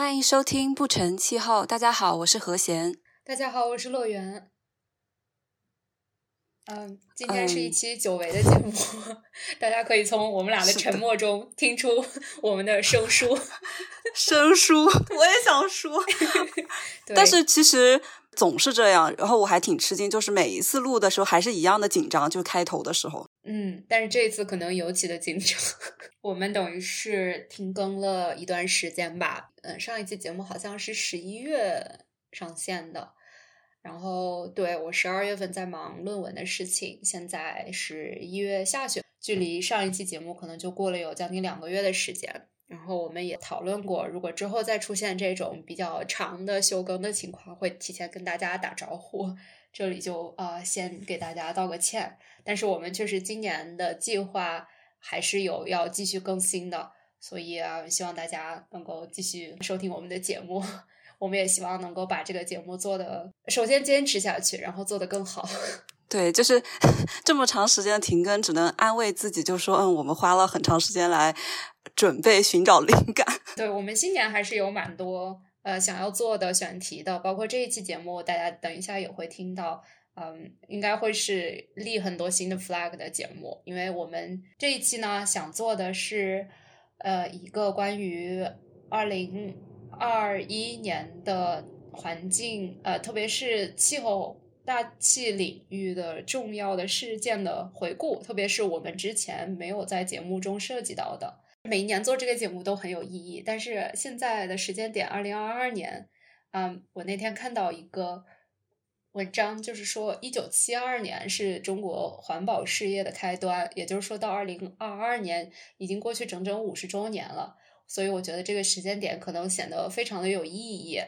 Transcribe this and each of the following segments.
欢迎收听不成气候。大家好，我是何贤。大家好，我是乐园。嗯，今天是一期久违的节目，大家可以从我们俩的沉默中听出我们的生疏。生疏，我也想说，但是其实总是这样。然后我还挺吃惊，就是每一次录的时候还是一样的紧张，就开头的时候。嗯，但是这次可能尤其的紧张。我们等于是停更了一段时间吧。嗯，上一期节目好像是十一月上线的。然后，对我十二月份在忙论文的事情，现在是一月下旬，距离上一期节目可能就过了有将近两个月的时间。然后我们也讨论过，如果之后再出现这种比较长的休更的情况，会提前跟大家打招呼。这里就呃先给大家道个歉。但是我们确实今年的计划还是有要继续更新的，所以啊，希望大家能够继续收听我们的节目。我们也希望能够把这个节目做的，首先坚持下去，然后做得更好。对，就是 这么长时间的停更，只能安慰自己，就说嗯，我们花了很长时间来准备、寻找灵感。对我们今年还是有蛮多呃想要做的选题的，包括这一期节目，大家等一下也会听到，嗯，应该会是立很多新的 flag 的节目，因为我们这一期呢想做的是呃一个关于二零。二一年的环境，呃，特别是气候大气领域的重要的事件的回顾，特别是我们之前没有在节目中涉及到的。每一年做这个节目都很有意义，但是现在的时间点，二零二二年，嗯，我那天看到一个文章，就是说一九七二年是中国环保事业的开端，也就是说到二零二二年已经过去整整五十周年了。所以我觉得这个时间点可能显得非常的有意义。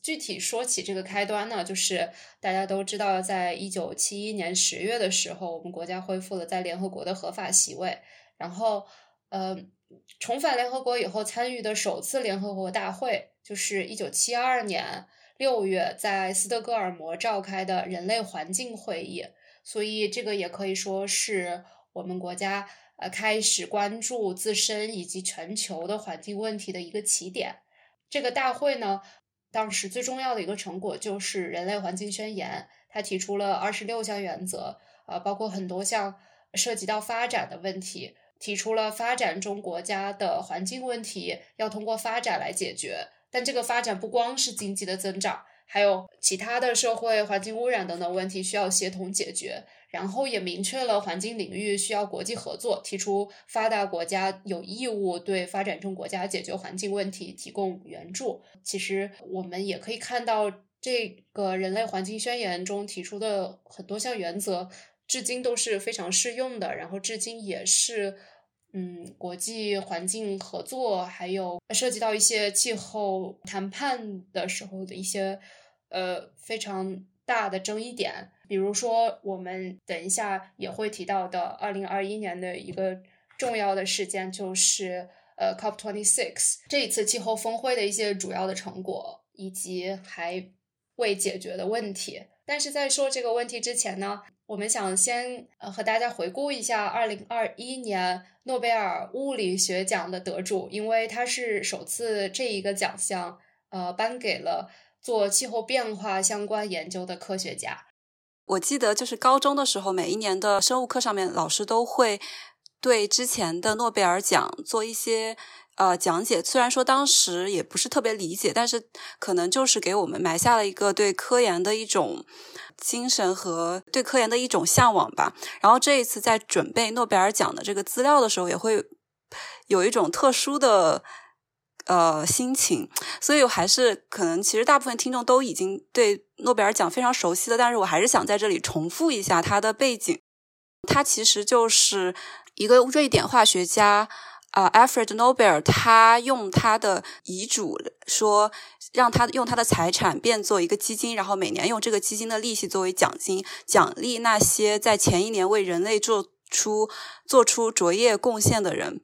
具体说起这个开端呢，就是大家都知道，在一九七一年十月的时候，我们国家恢复了在联合国的合法席位。然后，呃，重返联合国以后参与的首次联合国大会，就是一九七二年六月在斯德哥尔摩召开的人类环境会议。所以，这个也可以说是我们国家。呃，开始关注自身以及全球的环境问题的一个起点。这个大会呢，当时最重要的一个成果就是《人类环境宣言》，它提出了二十六项原则，呃，包括很多项涉及到发展的问题，提出了发展中国家的环境问题要通过发展来解决。但这个发展不光是经济的增长，还有其他的社会环境污染等等问题需要协同解决。然后也明确了环境领域需要国际合作，提出发达国家有义务对发展中国家解决环境问题提供援助。其实我们也可以看到，这个人类环境宣言中提出的很多项原则，至今都是非常适用的。然后至今也是，嗯，国际环境合作还有涉及到一些气候谈判的时候的一些，呃，非常大的争议点。比如说，我们等一下也会提到的，二零二一年的一个重要的事件就是呃，COP twenty six 这一次气候峰会的一些主要的成果以及还未解决的问题。但是在说这个问题之前呢，我们想先呃和大家回顾一下二零二一年诺贝尔物理学奖的得主，因为他是首次这一个奖项呃颁给了做气候变化相关研究的科学家。我记得就是高中的时候，每一年的生物课上面，老师都会对之前的诺贝尔奖做一些呃讲解。虽然说当时也不是特别理解，但是可能就是给我们埋下了一个对科研的一种精神和对科研的一种向往吧。然后这一次在准备诺贝尔奖的这个资料的时候，也会有一种特殊的。呃，心情，所以我还是可能，其实大部分听众都已经对诺贝尔奖非常熟悉了，但是我还是想在这里重复一下它的背景。它其实就是一个瑞典化学家啊，Alfred Nobel，他用他的遗嘱说，让他用他的财产变做一个基金，然后每年用这个基金的利息作为奖金，奖励那些在前一年为人类做出做出卓越贡献的人。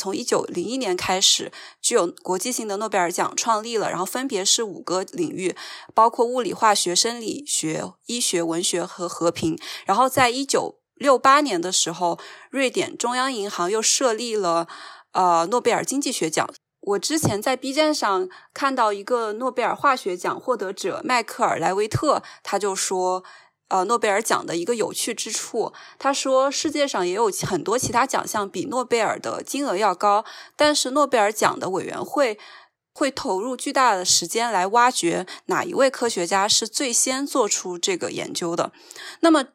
从一九零一年开始，具有国际性的诺贝尔奖创立了，然后分别是五个领域，包括物理、化学、生理学、医学、文学和和平。然后在一九六八年的时候，瑞典中央银行又设立了呃诺贝尔经济学奖。我之前在 B 站上看到一个诺贝尔化学奖获得者迈克尔莱维特，他就说。呃，诺贝尔奖的一个有趣之处，他说世界上也有很多其他奖项比诺贝尔的金额要高，但是诺贝尔奖的委员会会投入巨大的时间来挖掘哪一位科学家是最先做出这个研究的。那么，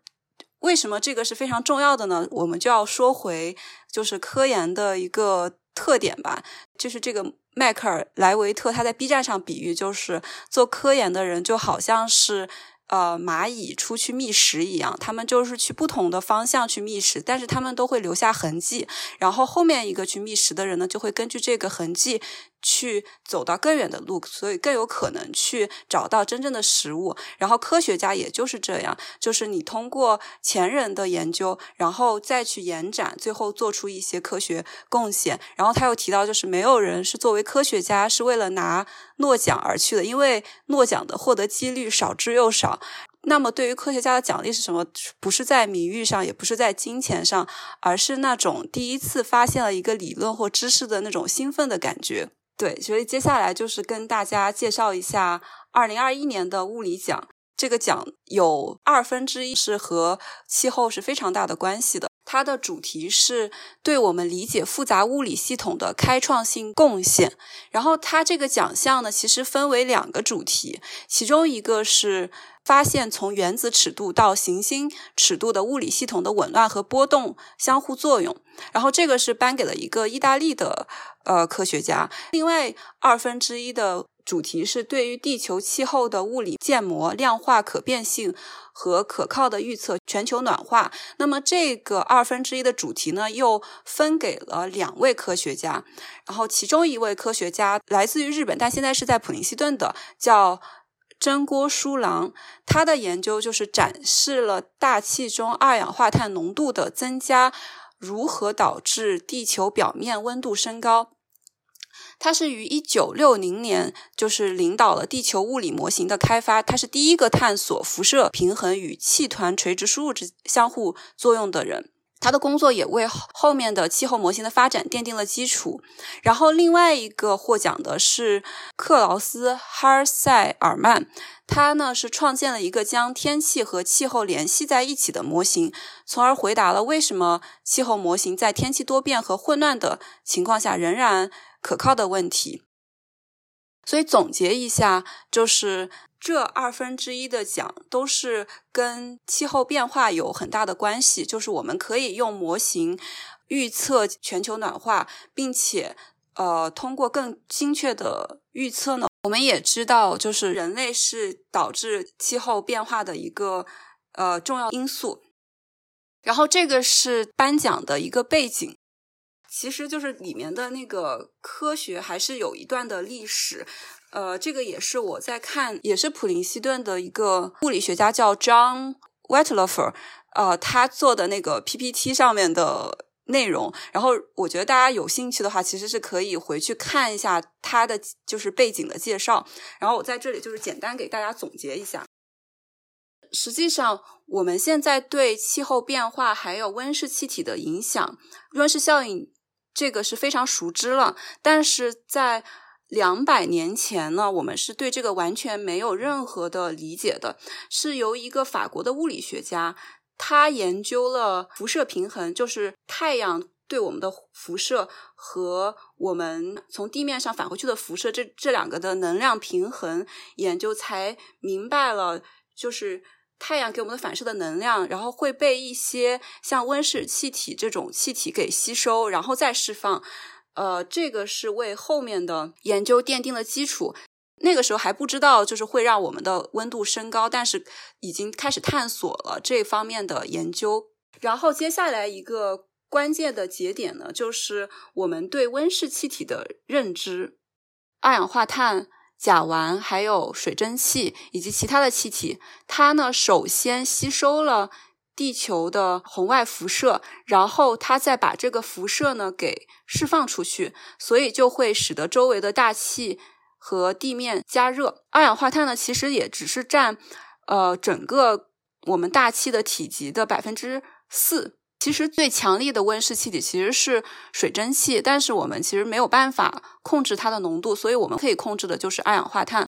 为什么这个是非常重要的呢？我们就要说回就是科研的一个特点吧，就是这个迈克尔莱维特他在 B 站上比喻，就是做科研的人就好像是。呃，蚂蚁出去觅食一样，他们就是去不同的方向去觅食，但是他们都会留下痕迹，然后后面一个去觅食的人呢，就会根据这个痕迹。去走到更远的路，所以更有可能去找到真正的食物。然后科学家也就是这样，就是你通过前人的研究，然后再去延展，最后做出一些科学贡献。然后他又提到，就是没有人是作为科学家是为了拿诺奖而去的，因为诺奖的获得几率少之又少。那么对于科学家的奖励是什么？不是在名誉上，也不是在金钱上，而是那种第一次发现了一个理论或知识的那种兴奋的感觉。对，所以接下来就是跟大家介绍一下二零二一年的物理奖。这个奖有二分之一是和气候是非常大的关系的。它的主题是对我们理解复杂物理系统的开创性贡献。然后它这个奖项呢，其实分为两个主题，其中一个是发现从原子尺度到行星尺度的物理系统的紊乱和波动相互作用。然后这个是颁给了一个意大利的呃科学家。另外二分之一的。主题是对于地球气候的物理建模、量化可变性和可靠的预测全球暖化。那么这个二分之一的主题呢，又分给了两位科学家。然后其中一位科学家来自于日本，但现在是在普林斯顿的，叫真锅书郎。他的研究就是展示了大气中二氧化碳浓度的增加如何导致地球表面温度升高。他是于一九六零年，就是领导了地球物理模型的开发。他是第一个探索辐射平衡与气团垂直输入之相互作用的人。他的工作也为后面的气候模型的发展奠定了基础。然后，另外一个获奖的是克劳斯·哈尔塞尔曼，他呢是创建了一个将天气和气候联系在一起的模型，从而回答了为什么气候模型在天气多变和混乱的情况下仍然。可靠的问题，所以总结一下，就是这二分之一的奖都是跟气候变化有很大的关系。就是我们可以用模型预测全球暖化，并且呃，通过更精确的预测呢，我们也知道，就是人类是导致气候变化的一个呃重要因素。然后这个是颁奖的一个背景。其实就是里面的那个科学还是有一段的历史，呃，这个也是我在看，也是普林斯顿的一个物理学家叫 John Whitlofer，呃，他做的那个 PPT 上面的内容。然后我觉得大家有兴趣的话，其实是可以回去看一下他的就是背景的介绍。然后我在这里就是简单给大家总结一下。实际上，我们现在对气候变化还有温室气体的影响，温室效应。这个是非常熟知了，但是在两百年前呢，我们是对这个完全没有任何的理解的。是由一个法国的物理学家，他研究了辐射平衡，就是太阳对我们的辐射和我们从地面上返回去的辐射这这两个的能量平衡研究，才明白了，就是。太阳给我们的反射的能量，然后会被一些像温室气体这种气体给吸收，然后再释放。呃，这个是为后面的研究奠定了基础。那个时候还不知道，就是会让我们的温度升高，但是已经开始探索了这方面的研究。然后接下来一个关键的节点呢，就是我们对温室气体的认知，二氧化碳。甲烷、还有水蒸气以及其他的气体，它呢首先吸收了地球的红外辐射，然后它再把这个辐射呢给释放出去，所以就会使得周围的大气和地面加热。二氧化碳呢其实也只是占呃整个我们大气的体积的百分之四，其实最强力的温室气体其实是水蒸气，但是我们其实没有办法控制它的浓度，所以我们可以控制的就是二氧化碳。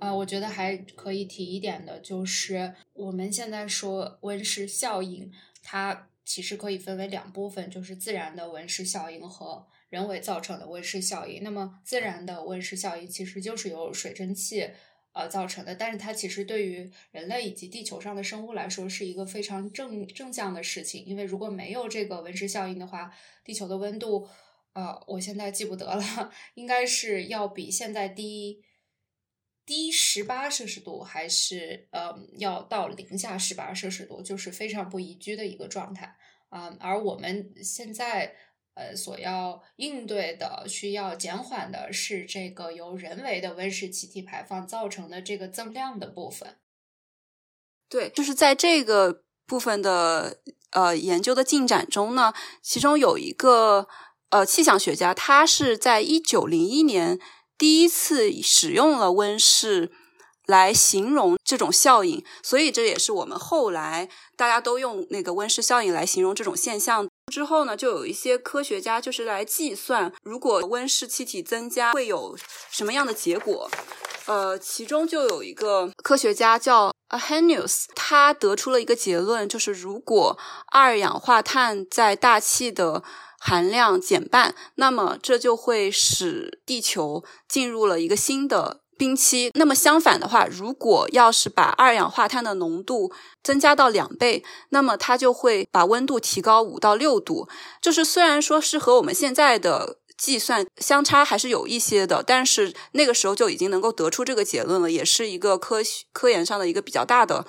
啊，我觉得还可以提一点的就是我们现在说温室效应，它其实可以分为两部分，就是自然的温室效应和人为造成的温室效应。那么自然的温室效应其实就是由水蒸气。呃，造成的，但是它其实对于人类以及地球上的生物来说是一个非常正正向的事情，因为如果没有这个温室效应的话，地球的温度，呃，我现在记不得了，应该是要比现在低低十八摄氏度，还是呃要到零下十八摄氏度，就是非常不宜居的一个状态啊，而我们现在。呃，所要应对的、需要减缓的是这个由人为的温室气体排放造成的这个增量的部分。对，就是在这个部分的呃研究的进展中呢，其中有一个呃气象学家，他是在一九零一年第一次使用了温室来形容这种效应，所以这也是我们后来大家都用那个温室效应来形容这种现象。之后呢，就有一些科学家就是来计算，如果温室气体增加会有什么样的结果。呃，其中就有一个科学家叫 Ahenius，他得出了一个结论，就是如果二氧化碳在大气的含量减半，那么这就会使地球进入了一个新的。冰期。那么相反的话，如果要是把二氧化碳的浓度增加到两倍，那么它就会把温度提高五到六度。就是虽然说是和我们现在的计算相差还是有一些的，但是那个时候就已经能够得出这个结论了，也是一个科科研上的一个比较大的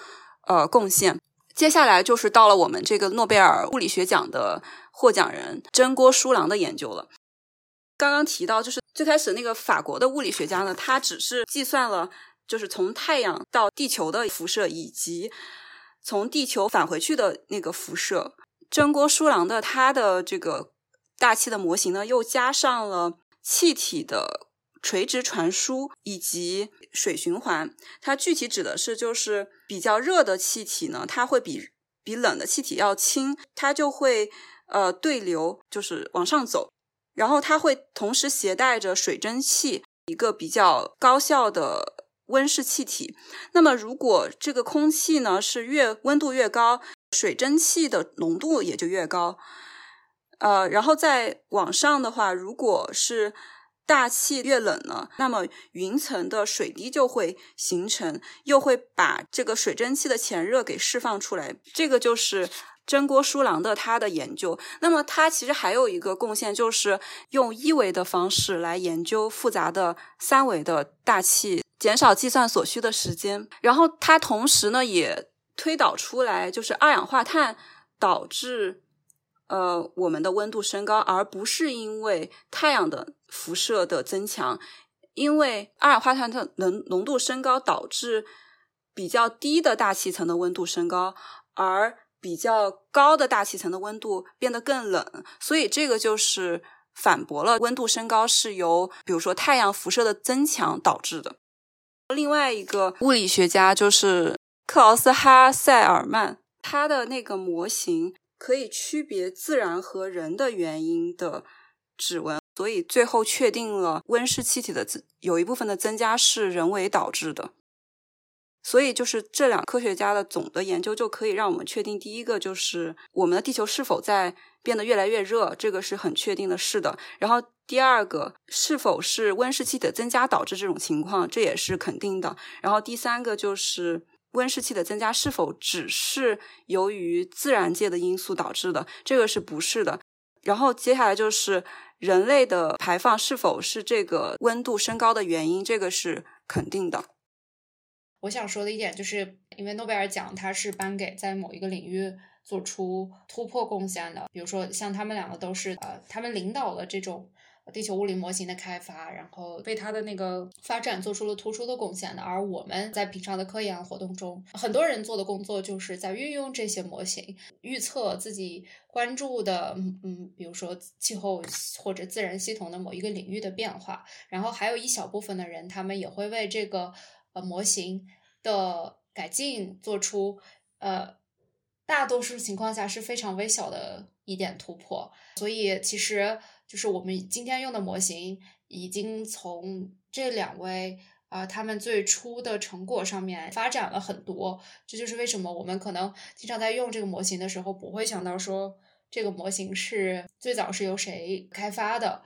呃贡献。接下来就是到了我们这个诺贝尔物理学奖的获奖人真锅书郎的研究了。刚刚提到，就是最开始那个法国的物理学家呢，他只是计算了就是从太阳到地球的辐射，以及从地球返回去的那个辐射。真锅书郎的他的这个大气的模型呢，又加上了气体的垂直传输以及水循环。它具体指的是，就是比较热的气体呢，它会比比冷的气体要轻，它就会呃对流，就是往上走。然后它会同时携带着水蒸气，一个比较高效的温室气体。那么，如果这个空气呢是越温度越高，水蒸气的浓度也就越高。呃，然后再往上的话，如果是大气越冷呢，那么云层的水滴就会形成，又会把这个水蒸气的潜热给释放出来。这个就是。真锅书郎的他的研究，那么他其实还有一个贡献，就是用一维的方式来研究复杂的三维的大气，减少计算所需的时间。然后他同时呢也推导出来，就是二氧化碳导致呃我们的温度升高，而不是因为太阳的辐射的增强，因为二氧化碳的浓浓度升高导致比较低的大气层的温度升高，而比较高的大气层的温度变得更冷，所以这个就是反驳了温度升高是由比如说太阳辐射的增强导致的。另外一个物理学家就是克劳斯哈塞尔曼，他的那个模型可以区别自然和人的原因的指纹，所以最后确定了温室气体的有一部分的增加是人为导致的。所以，就是这两科学家的总的研究就可以让我们确定，第一个就是我们的地球是否在变得越来越热，这个是很确定的，是的。然后，第二个是否是温室气体的增加导致这种情况，这也是肯定的。然后，第三个就是温室气的增加是否只是由于自然界的因素导致的，这个是不是的。然后，接下来就是人类的排放是否是这个温度升高的原因，这个是肯定的。我想说的一点就是，因为诺贝尔奖它是颁给在某一个领域做出突破贡献的，比如说像他们两个都是呃，他们领导了这种地球物理模型的开发，然后为它的那个发展做出了突出的贡献的。而我们在平常的科研活动中，很多人做的工作就是在运用这些模型预测自己关注的，嗯嗯，比如说气候或者自然系统的某一个领域的变化。然后还有一小部分的人，他们也会为这个。呃，模型的改进做出呃大多数情况下是非常微小的一点突破。所以其实就是我们今天用的模型已经从这两位。啊，他们最初的成果上面发展了很多，这就是为什么我们可能经常在用这个模型的时候，不会想到说这个模型是最早是由谁开发的。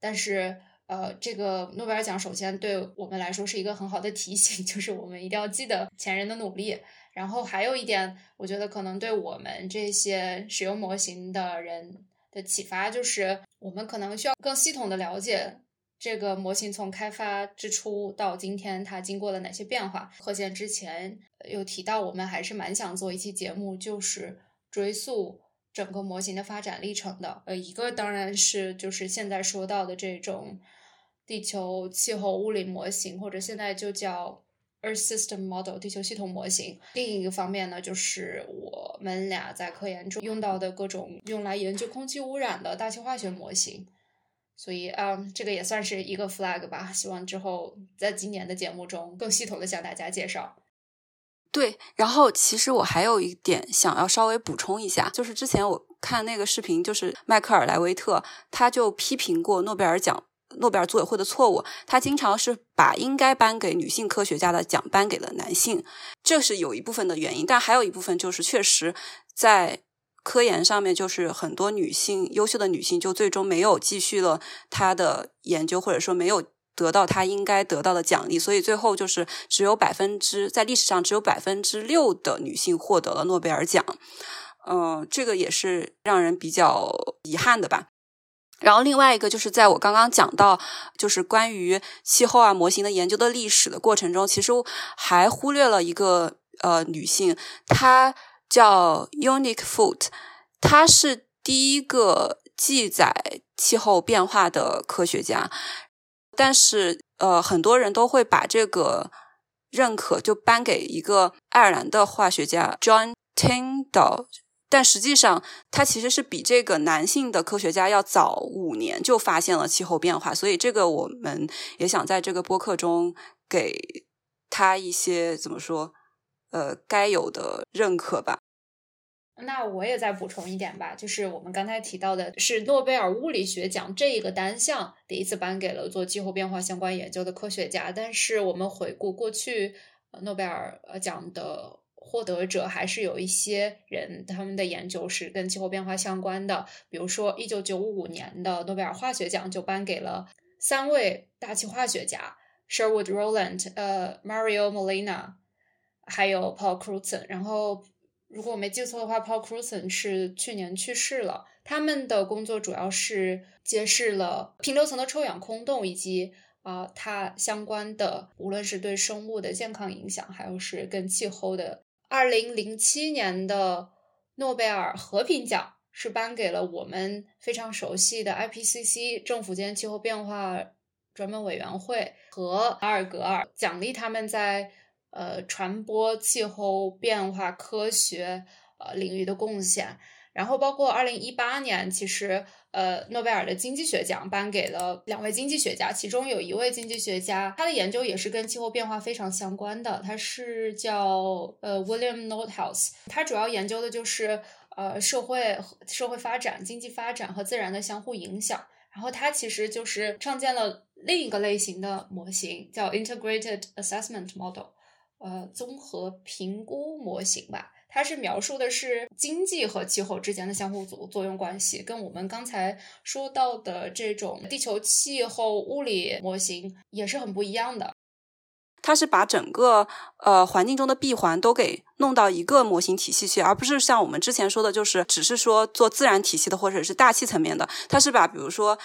但是，呃，这个诺贝尔奖首先对我们来说是一个很好的提醒，就是我们一定要记得前人的努力。然后还有一点，我觉得可能对我们这些使用模型的人的启发，就是我们可能需要更系统的了解。这个模型从开发之初到今天，它经过了哪些变化？贺贤之前有提到，我们还是蛮想做一期节目，就是追溯整个模型的发展历程的。呃，一个当然是就是现在说到的这种地球气候物理模型，或者现在就叫 Earth System Model 地球系统模型。另一个方面呢，就是我们俩在科研中用到的各种用来研究空气污染的大气化学模型。所以啊，这个也算是一个 flag 吧。希望之后在今年的节目中更系统的向大家介绍。对，然后其实我还有一点想要稍微补充一下，就是之前我看那个视频，就是迈克尔莱维特他就批评过诺贝尔奖诺贝尔组委会的错误，他经常是把应该颁给女性科学家的奖颁给了男性，这是有一部分的原因，但还有一部分就是确实在。科研上面就是很多女性优秀的女性就最终没有继续了她的研究，或者说没有得到她应该得到的奖励，所以最后就是只有百分之在历史上只有百分之六的女性获得了诺贝尔奖，嗯，这个也是让人比较遗憾的吧。然后另外一个就是在我刚刚讲到就是关于气候啊模型的研究的历史的过程中，其实还忽略了一个呃女性，她。叫 Unique Foot，她是第一个记载气候变化的科学家，但是呃，很多人都会把这个认可就颁给一个爱尔兰的化学家 John Tyndall，但实际上他其实是比这个男性的科学家要早五年就发现了气候变化，所以这个我们也想在这个播客中给他一些怎么说？呃，该有的认可吧。那我也再补充一点吧，就是我们刚才提到的是诺贝尔物理学奖这一个单项第一次颁给了做气候变化相关研究的科学家。但是我们回顾过去，诺贝尔奖的获得者还是有一些人，他们的研究是跟气候变化相关的。比如说，一九九五年的诺贝尔化学奖就颁给了三位大气化学家：Sherwood Rowland、呃 Mario Molina。还有 Paul Crutzen，然后如果我没记错的话，Paul Crutzen 是去年去世了。他们的工作主要是揭示了平流层的臭氧空洞以及啊它相关的，无论是对生物的健康影响，还有是跟气候的。二零零七年的诺贝尔和平奖是颁给了我们非常熟悉的 IPCC 政府间气候变化专门委员会和阿尔格尔，奖励他们在。呃，传播气候变化科学呃领域的贡献，然后包括二零一八年，其实呃诺贝尔的经济学奖颁给了两位经济学家，其中有一位经济学家，他的研究也是跟气候变化非常相关的，他是叫呃 William Nordhaus，他主要研究的就是呃社会社会发展、经济发展和自然的相互影响，然后他其实就是创建了另一个类型的模型，叫 Integrated Assessment Model。呃，综合评估模型吧，它是描述的是经济和气候之间的相互作作用关系，跟我们刚才说到的这种地球气候物理模型也是很不一样的。它是把整个呃环境中的闭环都给弄到一个模型体系去，而不是像我们之前说的，就是只是说做自然体系的或者是大气层面的。它是把比如说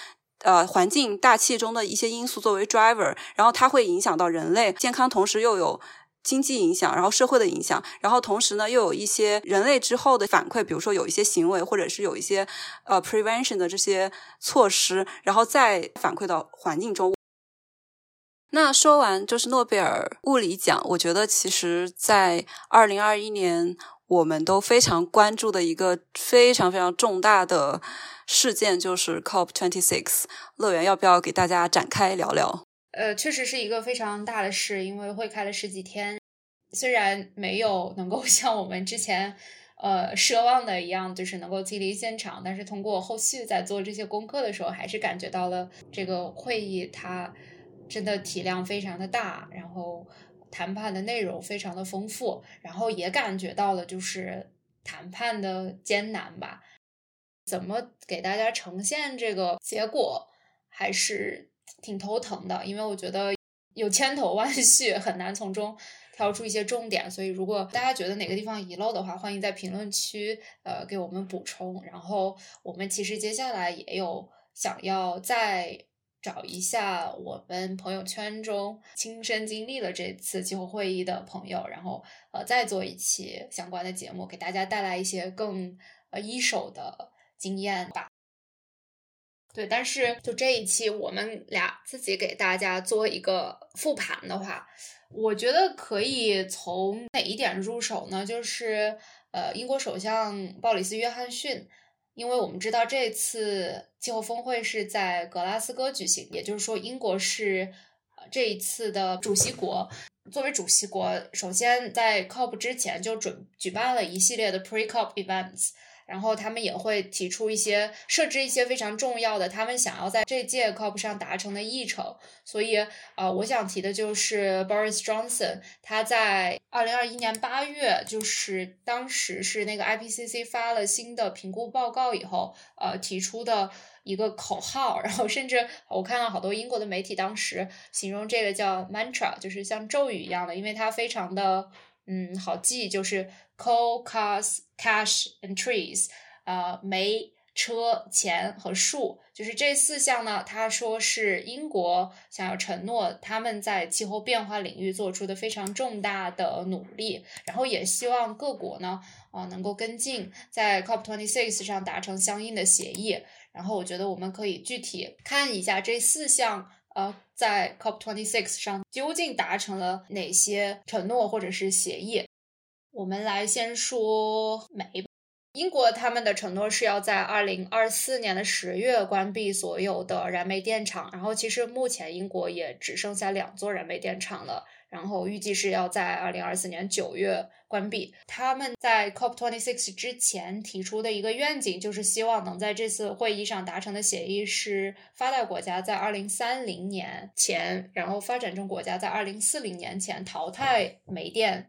呃环境大气中的一些因素作为 driver，然后它会影响到人类健康，同时又有。经济影响，然后社会的影响，然后同时呢，又有一些人类之后的反馈，比如说有一些行为，或者是有一些呃 prevention 的这些措施，然后再反馈到环境中。那说完就是诺贝尔物理奖，我觉得其实在二零二一年，我们都非常关注的一个非常非常重大的事件就是 COP twenty six。乐园要不要给大家展开聊聊？呃，确实是一个非常大的事，因为会开了十几天，虽然没有能够 像我们之前呃奢望的一样，就是能够亲临现场。但是通过后续在做这些功课的时候，还是感觉到了这个会议它真的体量非常的大，然后谈判的内容非常的丰富，然后也感觉到了就是谈判的艰难吧。怎么给大家呈现这个结果，还是挺头疼的，因为我觉得有千头万绪，很难从中。挑出一些重点，所以如果大家觉得哪个地方遗漏的话，欢迎在评论区呃给我们补充。然后我们其实接下来也有想要再找一下我们朋友圈中亲身经历了这次气候会议的朋友，然后呃再做一期相关的节目，给大家带来一些更呃一手的经验吧。对，但是就这一期我们俩自己给大家做一个复盘的话。我觉得可以从哪一点入手呢？就是呃，英国首相鲍里斯·约翰逊，因为我们知道这次气候峰会是在格拉斯哥举行，也就是说，英国是这一次的主席国。作为主席国，首先在 COP 之前就准举办了一系列的 Pre-COP events。然后他们也会提出一些设置一些非常重要的，他们想要在这届 COP 上达成的议程。所以，呃，我想提的就是 Boris Johnson，他在二零二一年八月，就是当时是那个 IPCC 发了新的评估报告以后，呃，提出的一个口号。然后，甚至我看到好多英国的媒体当时形容这个叫 mantra，就是像咒语一样的，因为它非常的。嗯，好记，就是 coal, cars, cash and trees，啊，煤、车、钱和树，就是这四项呢。他说是英国想要承诺他们在气候变化领域做出的非常重大的努力，然后也希望各国呢，啊，能够跟进，在 COP twenty six 上达成相应的协议。然后我觉得我们可以具体看一下这四项。呃，在 COP twenty six 上究竟达成了哪些承诺或者是协议？我们来先说煤。英国他们的承诺是要在二零二四年的十月关闭所有的燃煤电厂，然后其实目前英国也只剩下两座燃煤电厂了，然后预计是要在二零二四年九月关闭。他们在 COP twenty six 之前提出的一个愿景，就是希望能在这次会议上达成的协议是发达国家在二零三零年前，然后发展中国家在二零四零年前淘汰煤电。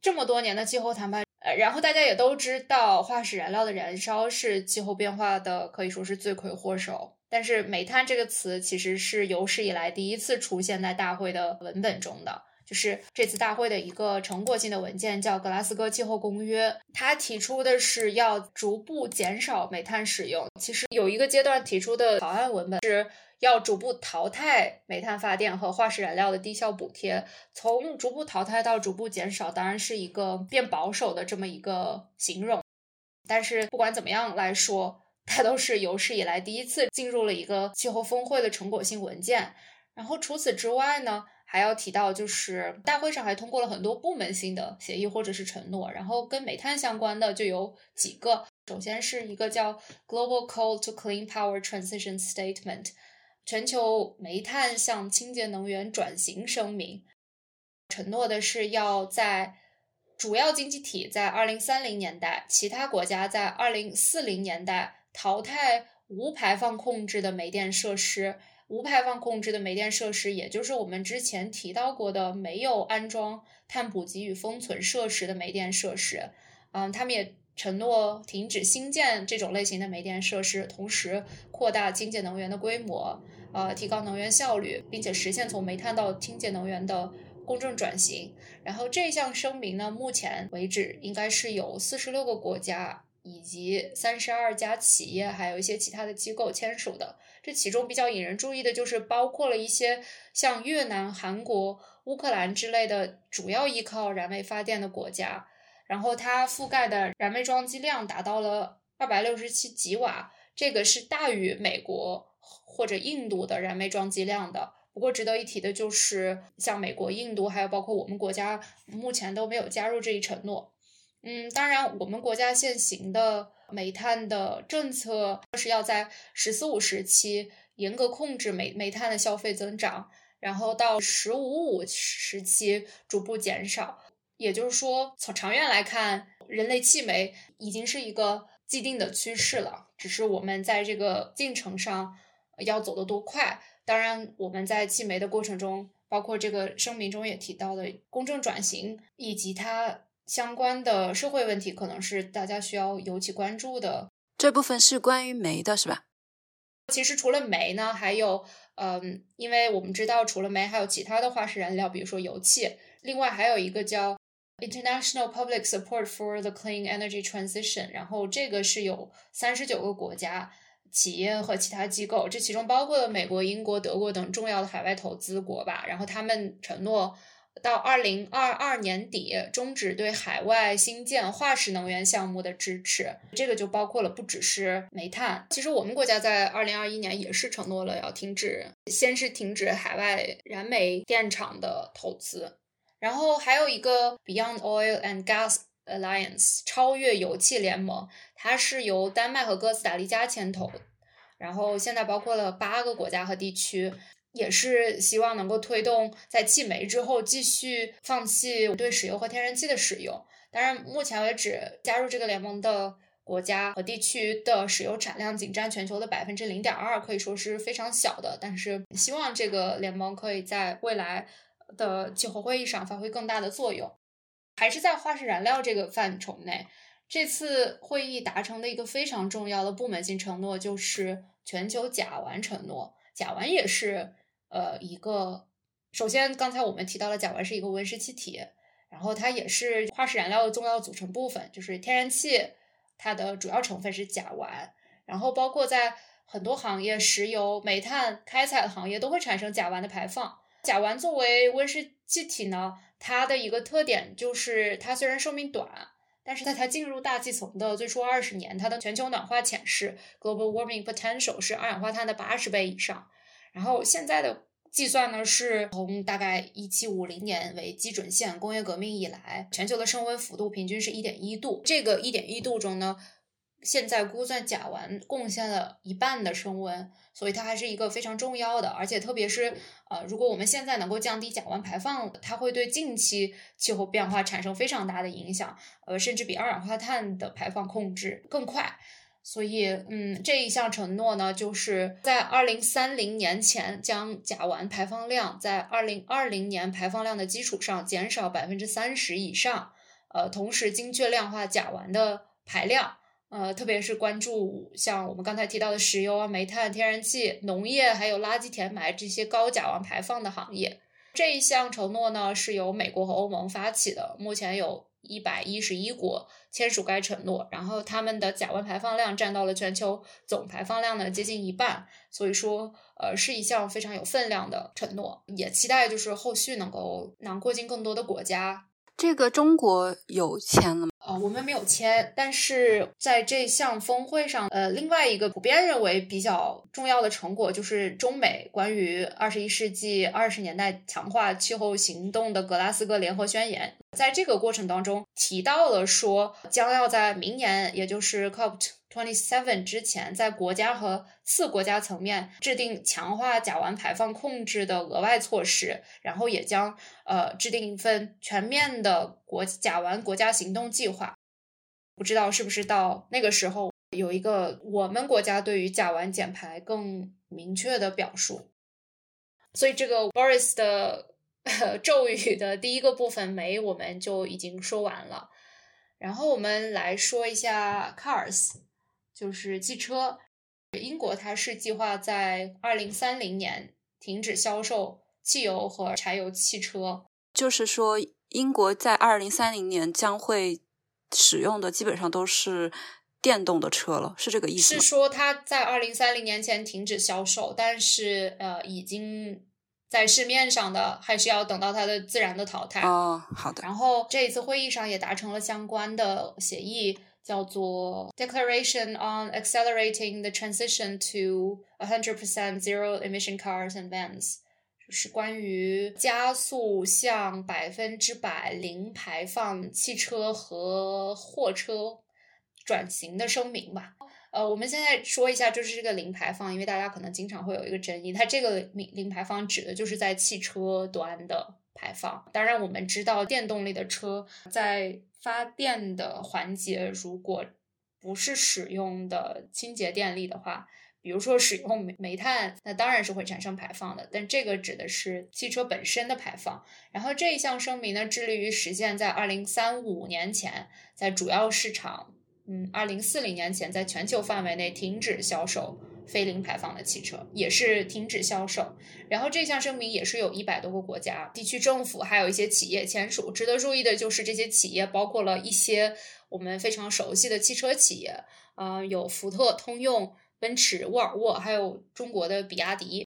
这么多年的气候谈判。呃，然后大家也都知道，化石燃料的燃烧是气候变化的可以说是罪魁祸首。但是煤炭这个词其实是有史以来第一次出现在大会的文本中的，就是这次大会的一个成果性的文件叫《格拉斯哥气候公约》，它提出的是要逐步减少煤炭使用。其实有一个阶段提出的草案文本是。要逐步淘汰煤炭发电和化石燃料的低效补贴，从逐步淘汰到逐步减少，当然是一个变保守的这么一个形容。但是不管怎么样来说，它都是有史以来第一次进入了一个气候峰会的成果性文件。然后除此之外呢，还要提到就是大会上还通过了很多部门性的协议或者是承诺。然后跟煤炭相关的就有几个，首先是一个叫 Global Coal to Clean Power Transition Statement。全球煤炭向清洁能源转型声明，承诺的是要在主要经济体在二零三零年代，其他国家在二零四零年代淘汰无排放控制的煤电设施。无排放控制的煤电设施，也就是我们之前提到过的没有安装碳捕集与封存设施的煤电设施。嗯，他们也。承诺停止新建这种类型的煤电设施，同时扩大清洁能源的规模，呃，提高能源效率，并且实现从煤炭到清洁能源的公正转型。然后这项声明呢，目前为止应该是有四十六个国家以及三十二家企业，还有一些其他的机构签署的。这其中比较引人注意的就是包括了一些像越南、韩国、乌克兰之类的主要依靠燃煤发电的国家。然后它覆盖的燃煤装机量达到了二百六十七吉瓦，这个是大于美国或者印度的燃煤装机量的。不过值得一提的就是，像美国、印度还有包括我们国家，目前都没有加入这一承诺。嗯，当然，我们国家现行的煤炭的政策是要在“十四五”时期严格控制煤煤炭的消费增长，然后到“十五五”时期逐步减少。也就是说，从长远来看，人类弃煤已经是一个既定的趋势了，只是我们在这个进程上要走得多快。当然，我们在弃煤的过程中，包括这个声明中也提到的公正转型以及它相关的社会问题，可能是大家需要尤其关注的。这部分是关于煤的，是吧？其实除了煤呢，还有，嗯，因为我们知道，除了煤，还有其他的化石燃料，比如说油气。另外还有一个叫 International Public Support for the Clean Energy Transition，然后这个是有三十九个国家、企业和其他机构，这其中包括了美国、英国、德国等重要的海外投资国吧。然后他们承诺。到二零二二年底终止对海外新建化石能源项目的支持，这个就包括了不只是煤炭。其实我们国家在二零二一年也是承诺了要停止，先是停止海外燃煤电厂的投资，然后还有一个 Beyond Oil and Gas Alliance 超越油气联盟，它是由丹麦和哥斯达黎加牵头，然后现在包括了八个国家和地区。也是希望能够推动在弃煤之后继续放弃对石油和天然气的使用。当然，目前为止加入这个联盟的国家和地区的石油产量仅占全球的百分之零点二，可以说是非常小的。但是，希望这个联盟可以在未来的气候会议上发挥更大的作用。还是在化石燃料这个范畴内，这次会议达成的一个非常重要的部门性承诺就是全球甲烷承诺。甲烷也是。呃，一个首先，刚才我们提到了甲烷是一个温室气体，然后它也是化石燃料的重要组成部分，就是天然气，它的主要成分是甲烷，然后包括在很多行业，石油、煤炭开采的行业都会产生甲烷的排放。甲烷作为温室气体呢，它的一个特点就是它虽然寿命短，但是在它进入大气层的最初二十年，它的全球暖化潜势 （global warming potential） 是二氧化碳的八十倍以上。然后现在的计算呢，是从大概一七五零年为基准线，工业革命以来，全球的升温幅度平均是一点一度。这个一点一度中呢，现在估算甲烷贡献了一半的升温，所以它还是一个非常重要的。而且特别是呃，如果我们现在能够降低甲烷排放，它会对近期气候变化产生非常大的影响，呃，甚至比二氧化碳的排放控制更快。所以，嗯，这一项承诺呢，就是在二零三零年前将甲烷排放量在二零二零年排放量的基础上减少百分之三十以上，呃，同时精确量化甲烷的排量，呃，特别是关注像我们刚才提到的石油啊、煤炭、天然气、农业还有垃圾填埋这些高甲烷排放的行业。这一项承诺呢，是由美国和欧盟发起的，目前有。一百一十一国签署该承诺，然后他们的甲烷排放量占到了全球总排放量的接近一半，所以说，呃，是一项非常有分量的承诺，也期待就是后续能够囊括进更多的国家。这个中国有签了吗？啊，我们没有签，但是在这项峰会上，呃，另外一个普遍认为比较重要的成果就是中美关于二十一世纪二十年代强化气候行动的格拉斯哥联合宣言，在这个过程当中提到了说，将要在明年，也就是 COP twenty seven 之前，在国家和次国家层面制定强化甲烷排放控制的额外措施，然后也将呃制定一份全面的国甲烷国家行动计划。不知道是不是到那个时候有一个我们国家对于甲烷减排更明确的表述，所以这个 Boris 的咒语的第一个部分煤我们就已经说完了，然后我们来说一下 Cars，就是汽车。英国它是计划在二零三零年停止销售汽油和柴油汽车，就是说英国在二零三零年将会。使用的基本上都是电动的车了，是这个意思是说它在二零三零年前停止销售，但是呃，已经在市面上的还是要等到它的自然的淘汰哦。好的。然后这一次会议上也达成了相关的协议，叫做 Declaration on Accelerating the Transition to a hundred percent zero emission cars and vans 就。是关于加速向百分之百零排放汽车和货车转型的声明吧。呃，我们现在说一下，就是这个零排放，因为大家可能经常会有一个争议，它这个零零排放指的就是在汽车端的排放。当然，我们知道电动力的车在发电的环节，如果不是使用的清洁电力的话，比如说使用煤煤炭，那当然是会产生排放的。但这个指的是汽车本身的排放。然后这一项声明呢，致力于实现在二零三五年前，在主要市场，嗯，二零四零年前，在全球范围内停止销售。非零排放的汽车也是停止销售，然后这项声明也是有一百多个国家、地区政府，还有一些企业签署。值得注意的就是这些企业包括了一些我们非常熟悉的汽车企业，啊，有福特、通用、奔驰、沃尔沃，还有中国的比亚迪。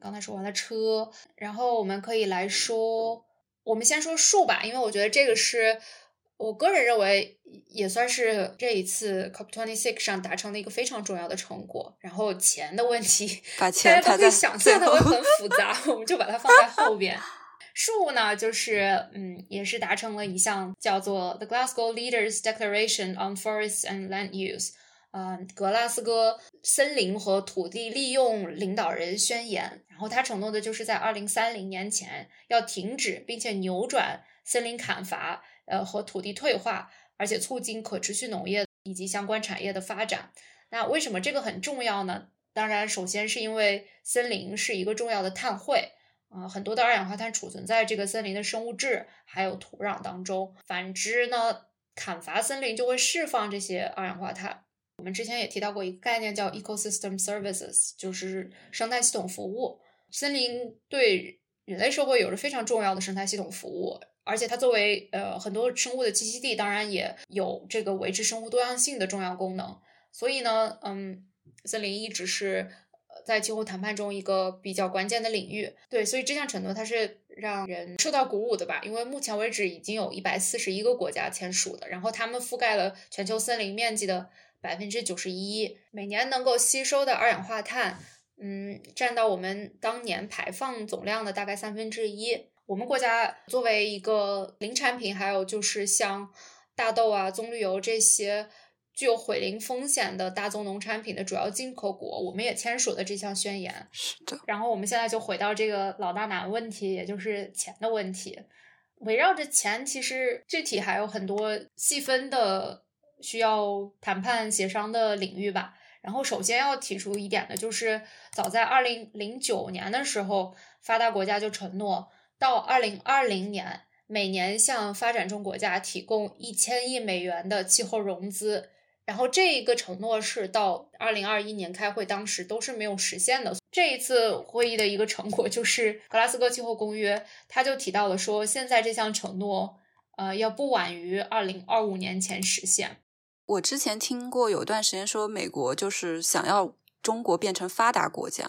刚才说完了车，然后我们可以来说，我们先说树吧，因为我觉得这个是。我个人认为也算是这一次 COP26 上达成的一个非常重要的成果。然后钱的问题，大家都可以想象它会很复杂，我们就把它放在后边。树呢，就是嗯，也是达成了一项叫做 The Glasgow Leaders Declaration on Forests and Land Use，嗯，格拉斯哥森林和土地利用领导人宣言。然后他承诺的就是在二零三零年前要停止并且扭转森林砍伐。呃，和土地退化，而且促进可持续农业以及相关产业的发展。那为什么这个很重要呢？当然，首先是因为森林是一个重要的碳汇啊，很多的二氧化碳储存在这个森林的生物质还有土壤当中。反之呢，砍伐森林就会释放这些二氧化碳。我们之前也提到过一个概念叫 ecosystem services，就是生态系统服务。森林对人类社会有着非常重要的生态系统服务。而且它作为呃很多生物的栖息地，当然也有这个维持生物多样性的重要功能。所以呢，嗯，森林一直是在气候谈判中一个比较关键的领域。对，所以这项承诺它是让人受到鼓舞的吧？因为目前为止已经有一百四十一个国家签署的，然后他们覆盖了全球森林面积的百分之九十一，每年能够吸收的二氧化碳，嗯，占到我们当年排放总量的大概三分之一。我们国家作为一个零产品，还有就是像大豆啊、棕榈油这些具有毁林风险的大宗农产品的主要进口国，我们也签署了这项宣言。是的。然后我们现在就回到这个老大难问题，也就是钱的问题。围绕着钱，其实具体还有很多细分的需要谈判协商的领域吧。然后首先要提出一点的就是，早在二零零九年的时候，发达国家就承诺。到二零二零年，每年向发展中国家提供一千亿美元的气候融资，然后这一个承诺是到二零二一年开会，当时都是没有实现的。这一次会议的一个成果就是格拉斯哥气候公约，他就提到了说，现在这项承诺，呃，要不晚于二零二五年前实现。我之前听过有段时间说，美国就是想要中国变成发达国家，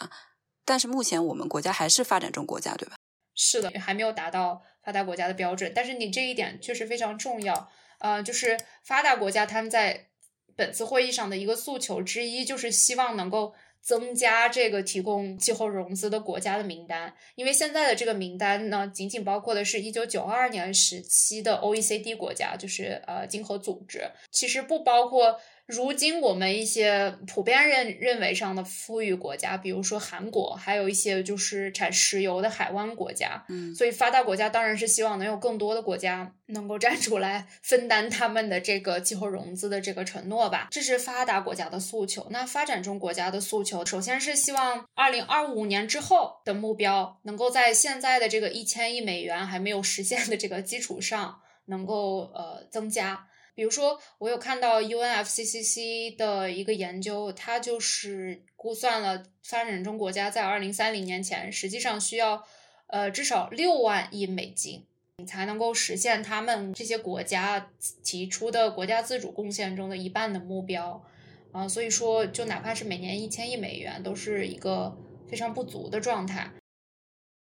但是目前我们国家还是发展中国家，对吧？是的，还没有达到发达国家的标准，但是你这一点确实非常重要。呃，就是发达国家他们在本次会议上的一个诉求之一，就是希望能够增加这个提供气候融资的国家的名单，因为现在的这个名单呢，仅仅包括的是一九九二年时期的 OECD 国家，就是呃经合组织，其实不包括。如今我们一些普遍认认为上的富裕国家，比如说韩国，还有一些就是产石油的海湾国家，嗯，所以发达国家当然是希望能有更多的国家能够站出来分担他们的这个气候融资的这个承诺吧。这是发达国家的诉求。那发展中国家的诉求，首先是希望二零二五年之后的目标能够在现在的这个一千亿美元还没有实现的这个基础上，能够呃增加。比如说，我有看到 UNFCCC 的一个研究，它就是估算了发展中国家在二零三零年前，实际上需要呃至少六万亿美金，才能够实现他们这些国家提出的国家自主贡献中的一半的目标啊。所以说，就哪怕是每年一千亿美元，都是一个非常不足的状态。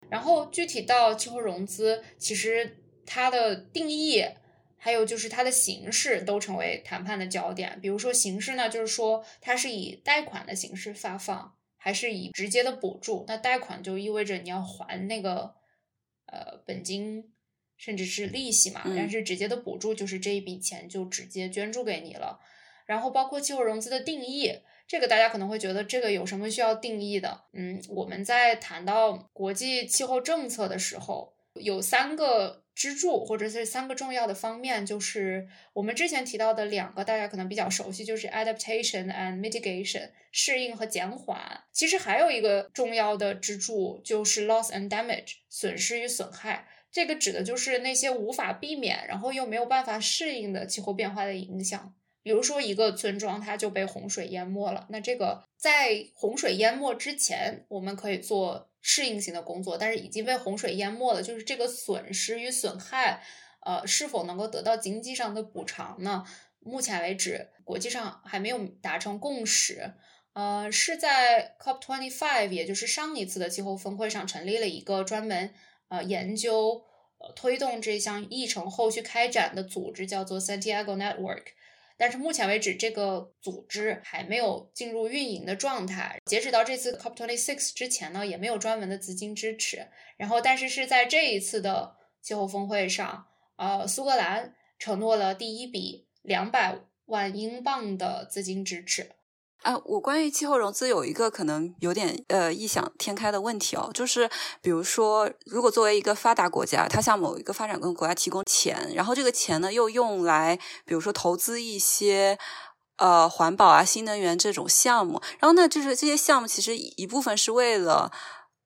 然后具体到气候融资，其实它的定义。还有就是它的形式都成为谈判的焦点。比如说形式呢，就是说它是以贷款的形式发放，还是以直接的补助？那贷款就意味着你要还那个呃本金，甚至是利息嘛。但是直接的补助就是这一笔钱就直接捐助给你了。然后包括气候融资的定义，这个大家可能会觉得这个有什么需要定义的？嗯，我们在谈到国际气候政策的时候。有三个支柱，或者是三个重要的方面，就是我们之前提到的两个，大家可能比较熟悉，就是 adaptation and mitigation 适应和减缓。其实还有一个重要的支柱就是 loss and damage 损失与损害。这个指的就是那些无法避免，然后又没有办法适应的气候变化的影响。比如说，一个村庄它就被洪水淹没了，那这个在洪水淹没之前，我们可以做适应性的工作，但是已经被洪水淹没了，就是这个损失与损害，呃，是否能够得到经济上的补偿呢？目前为止，国际上还没有达成共识。呃，是在 COP twenty five，也就是上一次的气候峰会上，成立了一个专门呃研究、呃推动这项议程后续开展的组织，叫做 Santiago Network。但是目前为止，这个组织还没有进入运营的状态。截止到这次 COP26 之前呢，也没有专门的资金支持。然后，但是是在这一次的气候峰会上，呃，苏格兰承诺了第一笔两百万英镑的资金支持。啊，我关于气候融资有一个可能有点呃异想天开的问题哦，就是比如说，如果作为一个发达国家，它向某一个发展中国家提供钱，然后这个钱呢又用来，比如说投资一些呃环保啊、新能源这种项目，然后呢，就是这些项目其实一部分是为了。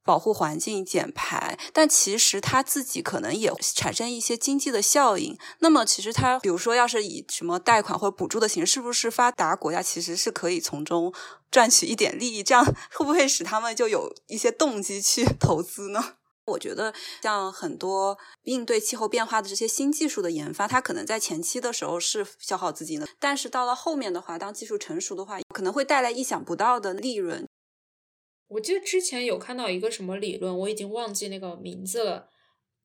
保护环境、减排，但其实它自己可能也产生一些经济的效应。那么，其实它比如说，要是以什么贷款或者补助的形式，是不是发达国家其实是可以从中赚取一点利益？这样 会不会使他们就有一些动机去 投资呢？我觉得，像很多应对气候变化的这些新技术的研发，它可能在前期的时候是消耗资金的，但是到了后面的话，当技术成熟的话，可能会带来意想不到的利润。我记得之前有看到一个什么理论，我已经忘记那个名字了。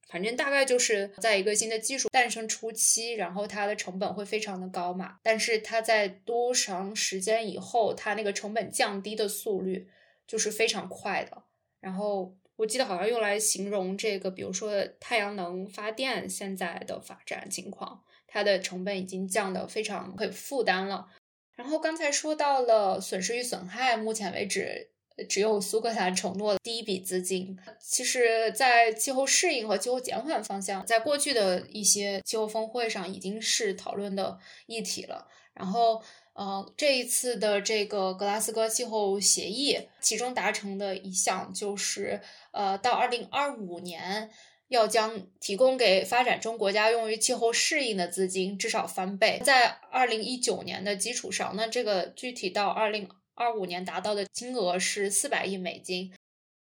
反正大概就是在一个新的技术诞生初期，然后它的成本会非常的高嘛。但是它在多长时间以后，它那个成本降低的速率就是非常快的。然后我记得好像用来形容这个，比如说太阳能发电现在的发展情况，它的成本已经降得非常可以负担了。然后刚才说到了损失与损害，目前为止。只有苏格兰承诺的第一笔资金。其实，在气候适应和气候减缓方向，在过去的一些气候峰会上已经是讨论的议题了。然后，呃，这一次的这个格拉斯哥气候协议，其中达成的一项就是，呃，到二零二五年要将提供给发展中国家用于气候适应的资金至少翻倍，在二零一九年的基础上，那这个具体到二零。二五年达到的金额是四百亿美金，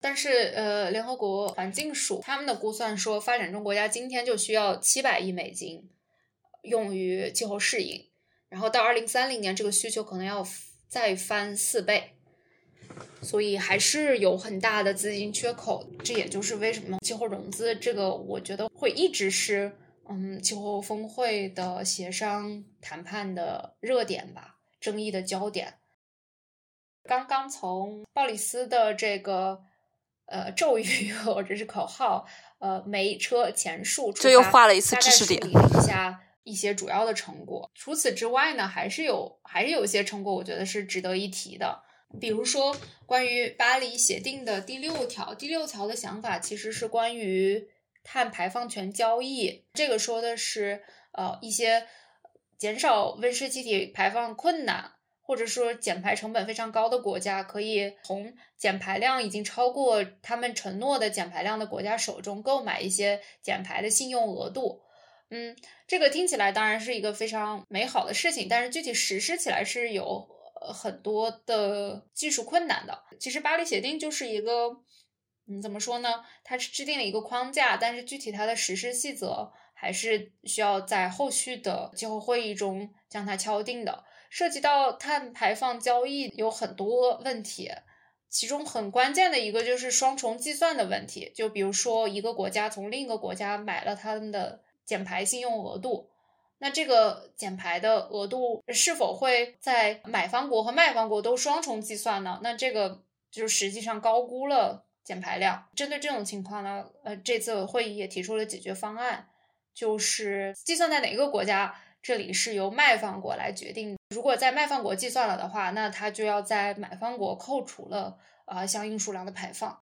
但是呃，联合国环境署他们的估算说，发展中国家今天就需要七百亿美金用于气候适应，然后到二零三零年这个需求可能要再翻四倍，所以还是有很大的资金缺口。这也就是为什么气候融资这个，我觉得会一直是嗯气候峰会的协商谈判的热点吧，争议的焦点。刚刚从鲍里斯的这个呃咒语 或者是口号，呃，煤车前述，这又画了一次知识点，一下一些主要的成果。除此之外呢，还是有还是有一些成果，我觉得是值得一提的。比如说，关于巴黎协定的第六条，第六条的想法其实是关于碳排放权交易。这个说的是呃一些减少温室气体排放困难。或者说减排成本非常高的国家，可以从减排量已经超过他们承诺的减排量的国家手中购买一些减排的信用额度。嗯，这个听起来当然是一个非常美好的事情，但是具体实施起来是有很多的技术困难的。其实巴黎协定就是一个，嗯，怎么说呢？它是制定了一个框架，但是具体它的实施细则还是需要在后续的气候会议中将它敲定的。涉及到碳排放交易有很多问题，其中很关键的一个就是双重计算的问题。就比如说，一个国家从另一个国家买了他们的减排信用额度，那这个减排的额度是否会在买方国和卖方国都双重计算呢？那这个就实际上高估了减排量。针对这种情况呢，呃，这次会议也提出了解决方案，就是计算在哪个国家。这里是由卖方国来决定，如果在卖方国计算了的话，那它就要在买方国扣除了啊相应数量的排放。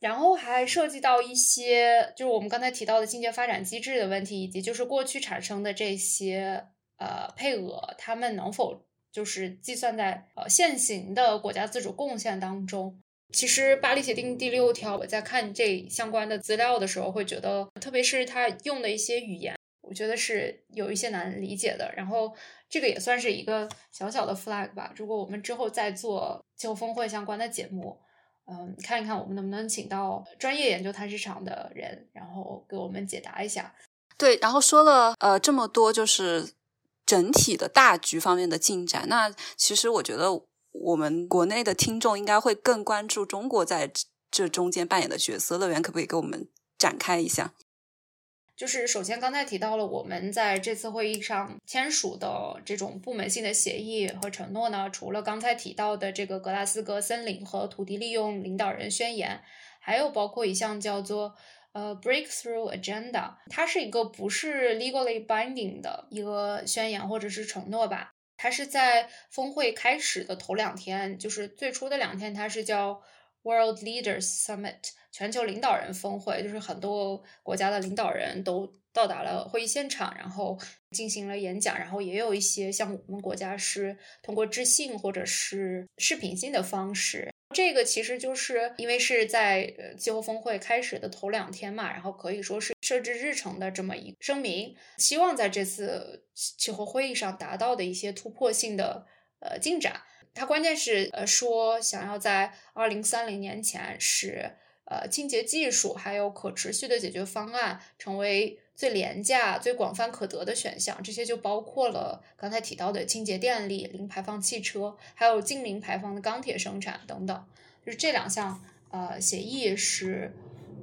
然后还涉及到一些就是我们刚才提到的经济发展机制的问题，以及就是过去产生的这些呃配额，他们能否就是计算在呃现行的国家自主贡献当中？其实巴黎协定第六条，我在看这相关的资料的时候，会觉得，特别是他用的一些语言，我觉得是有一些难理解的。然后这个也算是一个小小的 flag 吧。如果我们之后再做气候峰会相关的节目，嗯，看一看我们能不能请到专业研究碳市场的人，然后给我们解答一下。对，然后说了呃这么多，就是整体的大局方面的进展。那其实我觉得。我们国内的听众应该会更关注中国在这中间扮演的角色。乐园可不可以给我们展开一下？就是首先刚才提到了我们在这次会议上签署的这种部门性的协议和承诺呢，除了刚才提到的这个格拉斯哥森林和土地利用领导人宣言，还有包括一项叫做呃 Breakthrough Agenda，它是一个不是 legally binding 的一个宣言或者是承诺吧。它是在峰会开始的头两天，就是最初的两天，它是叫 World Leaders Summit 全球领导人峰会，就是很多国家的领导人都到达了会议现场，然后进行了演讲，然后也有一些像我们国家是通过致信或者是视频性的方式。这个其实就是因为是在气候峰会开始的头两天嘛，然后可以说是设置日程的这么一声明，希望在这次气候会议上达到的一些突破性的呃进展。它关键是呃说想要在二零三零年前使呃清洁技术还有可持续的解决方案成为。最廉价、最广泛可得的选项，这些就包括了刚才提到的清洁电力、零排放汽车，还有近零排放的钢铁生产等等。就是这两项呃协议是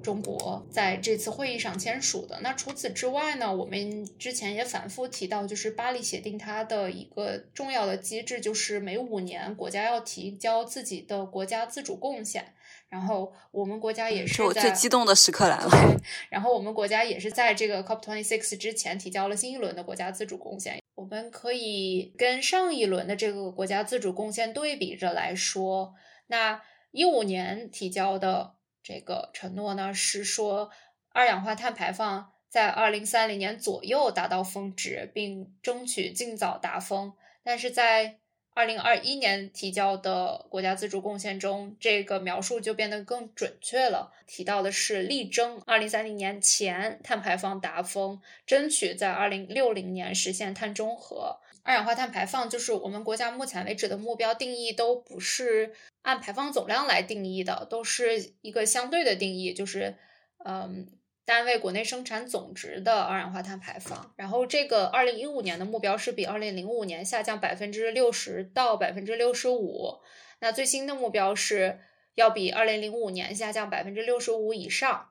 中国在这次会议上签署的。那除此之外呢，我们之前也反复提到，就是巴黎协定它的一个重要的机制，就是每五年国家要提交自己的国家自主贡献。然后我们国家也是我最激动的时刻来了。然后我们国家也是在这个 COP26 之前提交了新一轮的国家自主贡献。我们可以跟上一轮的这个国家自主贡献对比着来说，那一五年提交的这个承诺呢，是说二氧化碳排放在二零三零年左右达到峰值，并争取尽早达峰。但是在二零二一年提交的国家自主贡献中，这个描述就变得更准确了。提到的是力争二零三零年前碳排放达峰，争取在二零六零年实现碳中和。二氧化碳排放就是我们国家目前为止的目标定义，都不是按排放总量来定义的，都是一个相对的定义，就是嗯。单位国内生产总值的二氧化碳排放，然后这个二零一五年的目标是比二零零五年下降百分之六十到百分之六十五，那最新的目标是要比二零零五年下降百分之六十五以上，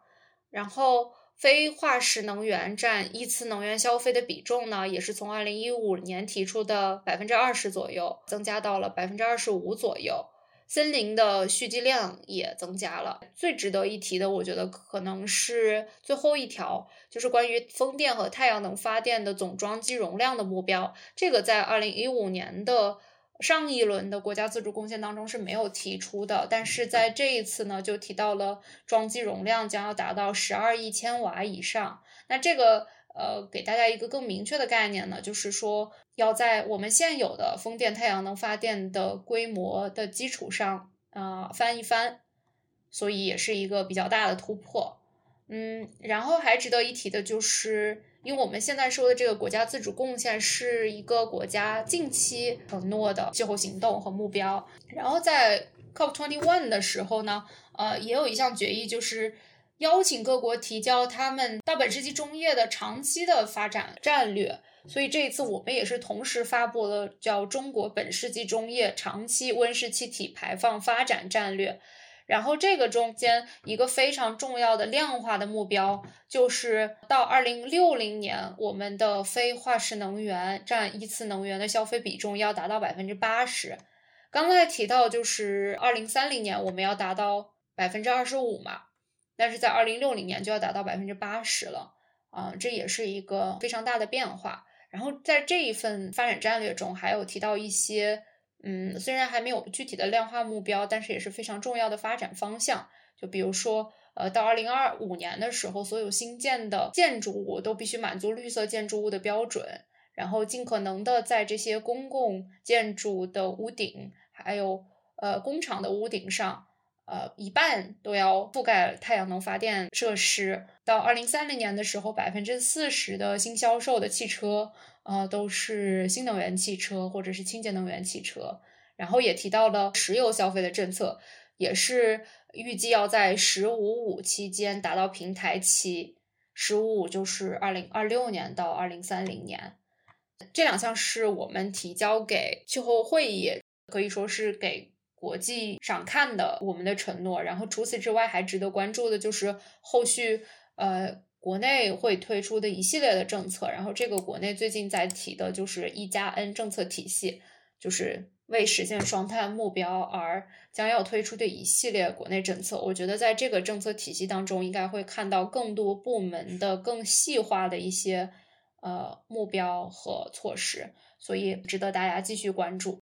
然后非化石能源占一次能源消费的比重呢，也是从二零一五年提出的百分之二十左右，增加到了百分之二十五左右。森林的蓄积量也增加了。最值得一提的，我觉得可能是最后一条，就是关于风电和太阳能发电的总装机容量的目标。这个在二零一五年的上一轮的国家自主贡献当中是没有提出的，但是在这一次呢，就提到了装机容量将要达到十二亿千瓦以上。那这个。呃，给大家一个更明确的概念呢，就是说要在我们现有的风电、太阳能发电的规模的基础上啊翻一番，所以也是一个比较大的突破。嗯，然后还值得一提的就是，因为我们现在说的这个国家自主贡献是一个国家近期承诺的气候行动和目标。然后在 COP twenty one 的时候呢，呃，也有一项决议就是。邀请各国提交他们到本世纪中叶的长期的发展战略，所以这一次我们也是同时发布了叫《中国本世纪中叶长期温室气体排放发展战略》。然后这个中间一个非常重要的量化的目标，就是到二零六零年，我们的非化石能源占一次能源的消费比重要达到百分之八十。刚才提到就是二零三零年我们要达到百分之二十五嘛。但是在二零六零年就要达到百分之八十了，啊，这也是一个非常大的变化。然后在这一份发展战略中，还有提到一些嗯，虽然还没有具体的量化目标，但是也是非常重要的发展方向。就比如说，呃，到二零二五年的时候，所有新建的建筑物都必须满足绿色建筑物的标准，然后尽可能的在这些公共建筑的屋顶，还有呃工厂的屋顶上。呃，一半都要覆盖太阳能发电设施。到二零三零年的时候，百分之四十的新销售的汽车，呃，都是新能源汽车或者是清洁能源汽车。然后也提到了石油消费的政策，也是预计要在“十五五”期间达到平台期，“十五五”就是二零二六年到二零三零年。这两项是我们提交给气候会议，可以说是给。国际上看的我们的承诺，然后除此之外还值得关注的就是后续呃国内会推出的一系列的政策，然后这个国内最近在提的就是一加 N 政策体系，就是为实现双碳目标而将要推出的一系列国内政策。我觉得在这个政策体系当中，应该会看到更多部门的更细化的一些呃目标和措施，所以值得大家继续关注。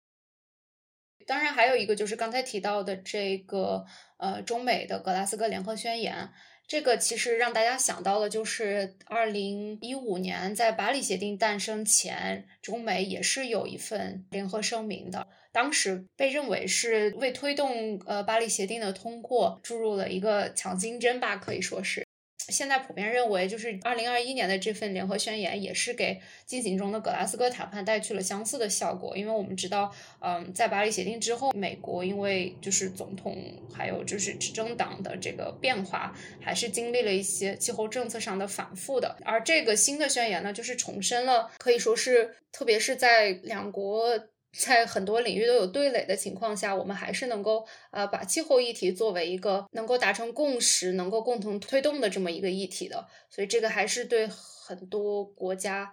当然，还有一个就是刚才提到的这个呃，中美的格拉斯哥联合宣言，这个其实让大家想到的就是二零一五年在巴黎协定诞生前，中美也是有一份联合声明的，当时被认为是为推动呃巴黎协定的通过注入了一个强心针吧，可以说是。现在普遍认为，就是二零二一年的这份联合宣言也是给进行中的格拉斯哥谈判带去了相似的效果。因为我们知道，嗯，在巴黎协定之后，美国因为就是总统还有就是执政党的这个变化，还是经历了一些气候政策上的反复的。而这个新的宣言呢，就是重申了，可以说是特别是在两国。在很多领域都有对垒的情况下，我们还是能够呃把气候议题作为一个能够达成共识、能够共同推动的这么一个议题的，所以这个还是对很多国家，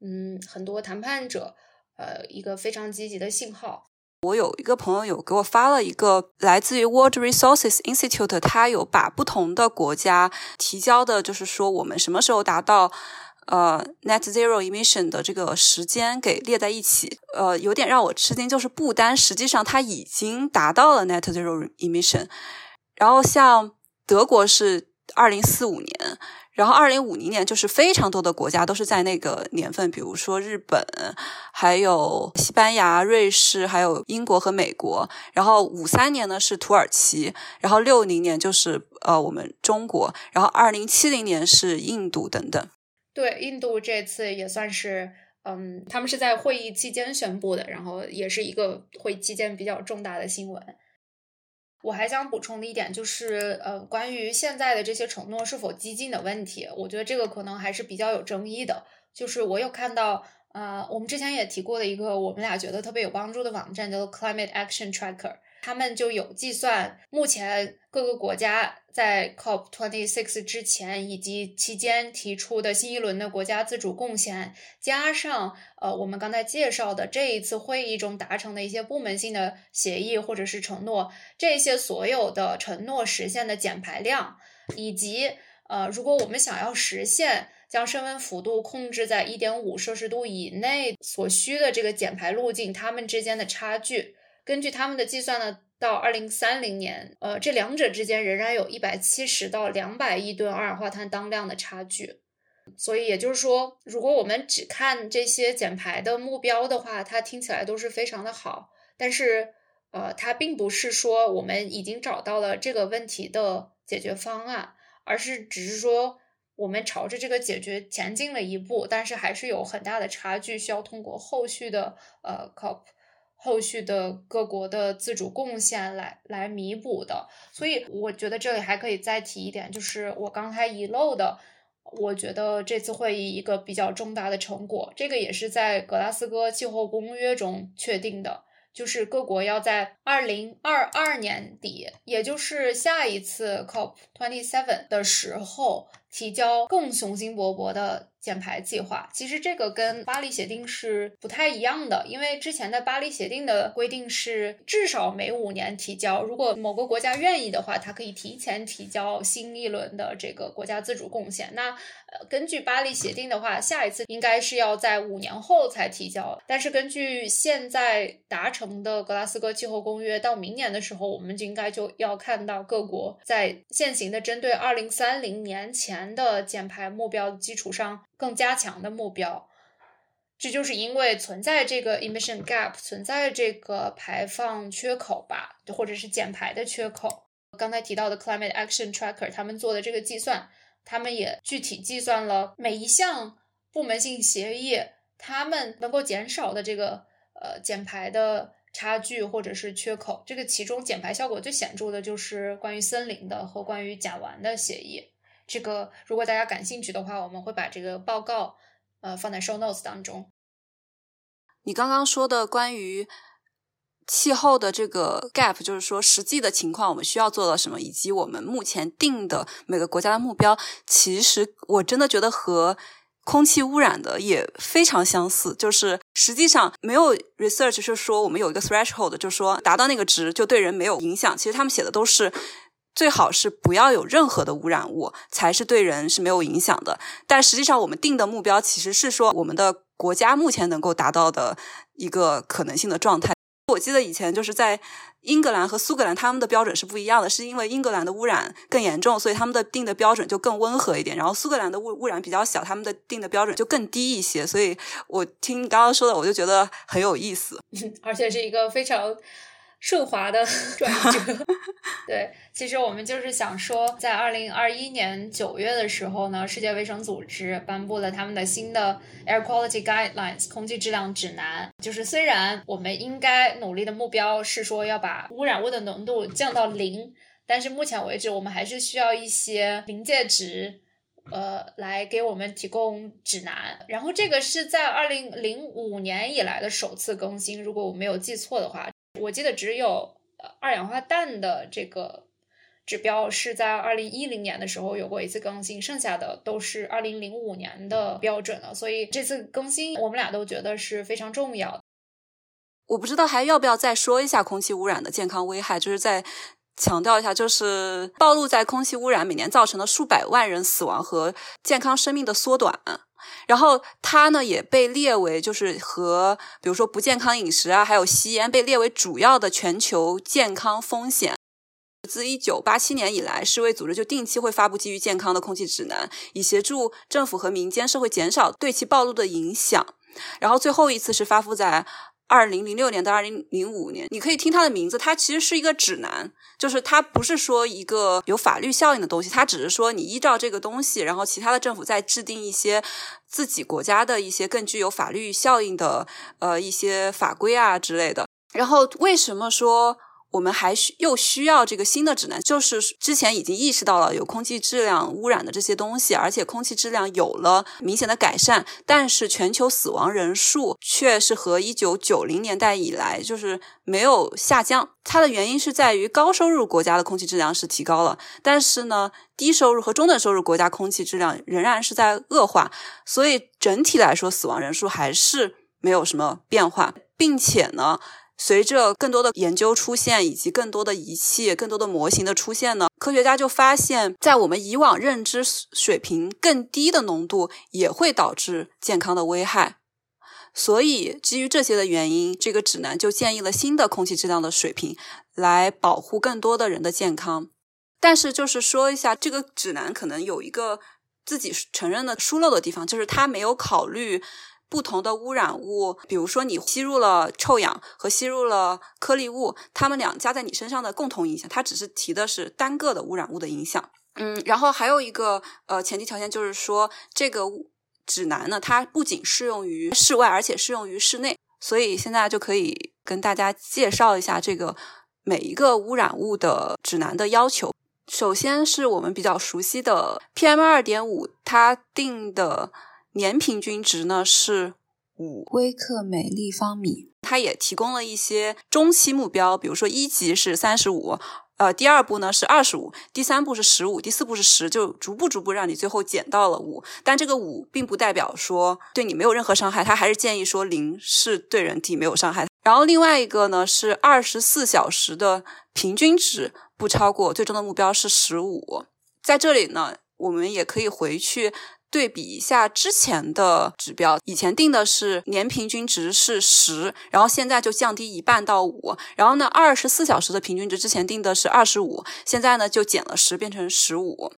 嗯，很多谈判者，呃，一个非常积极的信号。我有一个朋友有给我发了一个来自于 World Resources Institute，他有把不同的国家提交的，就是说我们什么时候达到。呃，net zero emission 的这个时间给列在一起，呃，有点让我吃惊，就是不丹实际上它已经达到了 net zero emission，然后像德国是二零四五年，然后二零五零年就是非常多的国家都是在那个年份，比如说日本，还有西班牙、瑞士，还有英国和美国，然后五三年呢是土耳其，然后六零年就是呃我们中国，然后二零七零年是印度等等。对，印度这次也算是，嗯，他们是在会议期间宣布的，然后也是一个会期间比较重大的新闻。我还想补充的一点就是，呃，关于现在的这些承诺是否激进的问题，我觉得这个可能还是比较有争议的。就是我有看到，呃，我们之前也提过的一个我们俩觉得特别有帮助的网站，叫做 Climate Action Tracker。他们就有计算，目前各个国家在 COP twenty six 之前以及期间提出的新一轮的国家自主贡献，加上呃我们刚才介绍的这一次会议中达成的一些部门性的协议或者是承诺，这些所有的承诺实现的减排量，以及呃如果我们想要实现将升温幅度控制在一点五摄氏度以内所需的这个减排路径，它们之间的差距。根据他们的计算呢，到二零三零年，呃，这两者之间仍然有一百七十到两百亿吨二氧化碳当量的差距。所以也就是说，如果我们只看这些减排的目标的话，它听起来都是非常的好。但是，呃，它并不是说我们已经找到了这个问题的解决方案，而是只是说我们朝着这个解决前进了一步，但是还是有很大的差距，需要通过后续的呃 COP。后续的各国的自主贡献来来弥补的，所以我觉得这里还可以再提一点，就是我刚才遗漏的，我觉得这次会议一个比较重大的成果，这个也是在格拉斯哥气候公约中确定的，就是各国要在二零二二年底，也就是下一次 COP twenty seven 的时候。提交更雄心勃勃的减排计划。其实这个跟巴黎协定是不太一样的，因为之前的巴黎协定的规定是至少每五年提交，如果某个国家愿意的话，它可以提前提交新一轮的这个国家自主贡献。那根据巴黎协定的话，下一次应该是要在五年后才提交。但是根据现在达成的格拉斯哥气候公约，到明年的时候，我们就应该就要看到各国在现行的针对二零三零年前的减排目标基础上更加强的目标。这就是因为存在这个 emission gap，存在这个排放缺口吧，或者是减排的缺口。刚才提到的 Climate Action Tracker，他们做的这个计算。他们也具体计算了每一项部门性协议，他们能够减少的这个呃减排的差距或者是缺口。这个其中减排效果最显著的就是关于森林的和关于甲烷的协议。这个如果大家感兴趣的话，我们会把这个报告呃放在 show notes 当中。你刚刚说的关于。气候的这个 gap，就是说实际的情况，我们需要做到什么，以及我们目前定的每个国家的目标，其实我真的觉得和空气污染的也非常相似。就是实际上没有 research 是说我们有一个 threshold，就是说达到那个值就对人没有影响。其实他们写的都是最好是不要有任何的污染物，才是对人是没有影响的。但实际上我们定的目标其实是说我们的国家目前能够达到的一个可能性的状态。我记得以前就是在英格兰和苏格兰，他们的标准是不一样的，是因为英格兰的污染更严重，所以他们的定的标准就更温和一点。然后苏格兰的污污染比较小，他们的定的标准就更低一些。所以我听你刚刚说的，我就觉得很有意思，而且是一个非常。顺滑的 转折，对，其实我们就是想说，在二零二一年九月的时候呢，世界卫生组织颁布了他们的新的 Air Quality Guidelines 空气质量指南。就是虽然我们应该努力的目标是说要把污染物的浓度降到零，但是目前为止，我们还是需要一些临界值，呃，来给我们提供指南。然后这个是在二零零五年以来的首次更新，如果我没有记错的话。我记得只有二氧化氮的这个指标是在二零一零年的时候有过一次更新，剩下的都是二零零五年的标准了。所以这次更新，我们俩都觉得是非常重要的。我不知道还要不要再说一下空气污染的健康危害，就是在强调一下，就是暴露在空气污染每年造成的数百万人死亡和健康生命的缩短。然后它呢也被列为就是和比如说不健康饮食啊，还有吸烟被列为主要的全球健康风险。自一九八七年以来，世卫组织就定期会发布基于健康的空气指南，以协助政府和民间社会减少对其暴露的影响。然后最后一次是发布在。二零零六年到二零零五年，你可以听它的名字，它其实是一个指南，就是它不是说一个有法律效应的东西，它只是说你依照这个东西，然后其他的政府再制定一些自己国家的一些更具有法律效应的呃一些法规啊之类的。然后为什么说？我们还需又需要这个新的指南，就是之前已经意识到了有空气质量污染的这些东西，而且空气质量有了明显的改善，但是全球死亡人数却是和一九九零年代以来就是没有下降。它的原因是在于高收入国家的空气质量是提高了，但是呢，低收入和中等收入国家空气质量仍然是在恶化，所以整体来说死亡人数还是没有什么变化，并且呢。随着更多的研究出现，以及更多的仪器、更多的模型的出现呢，科学家就发现，在我们以往认知水平更低的浓度也会导致健康的危害。所以，基于这些的原因，这个指南就建议了新的空气质量的水平，来保护更多的人的健康。但是，就是说一下，这个指南可能有一个自己承认的疏漏的地方，就是它没有考虑。不同的污染物，比如说你吸入了臭氧和吸入了颗粒物，它们俩加在你身上的共同影响，它只是提的是单个的污染物的影响。嗯，然后还有一个呃前提条件就是说，这个指南呢，它不仅适用于室外，而且适用于室内。所以现在就可以跟大家介绍一下这个每一个污染物的指南的要求。首先是我们比较熟悉的 PM 二点五，它定的。年平均值呢是五微克每立方米，它也提供了一些中期目标，比如说一级是三十五，呃，第二步呢是二十五，第三步是十五，第四步是十，就逐步逐步让你最后减到了五。但这个五并不代表说对你没有任何伤害，它还是建议说零是对人体没有伤害。然后另外一个呢是二十四小时的平均值不超过，最终的目标是十五。在这里呢，我们也可以回去。对比一下之前的指标，以前定的是年平均值是十，然后现在就降低一半到五，然后呢，二十四小时的平均值之前定的是二十五，现在呢就减了十，变成十五。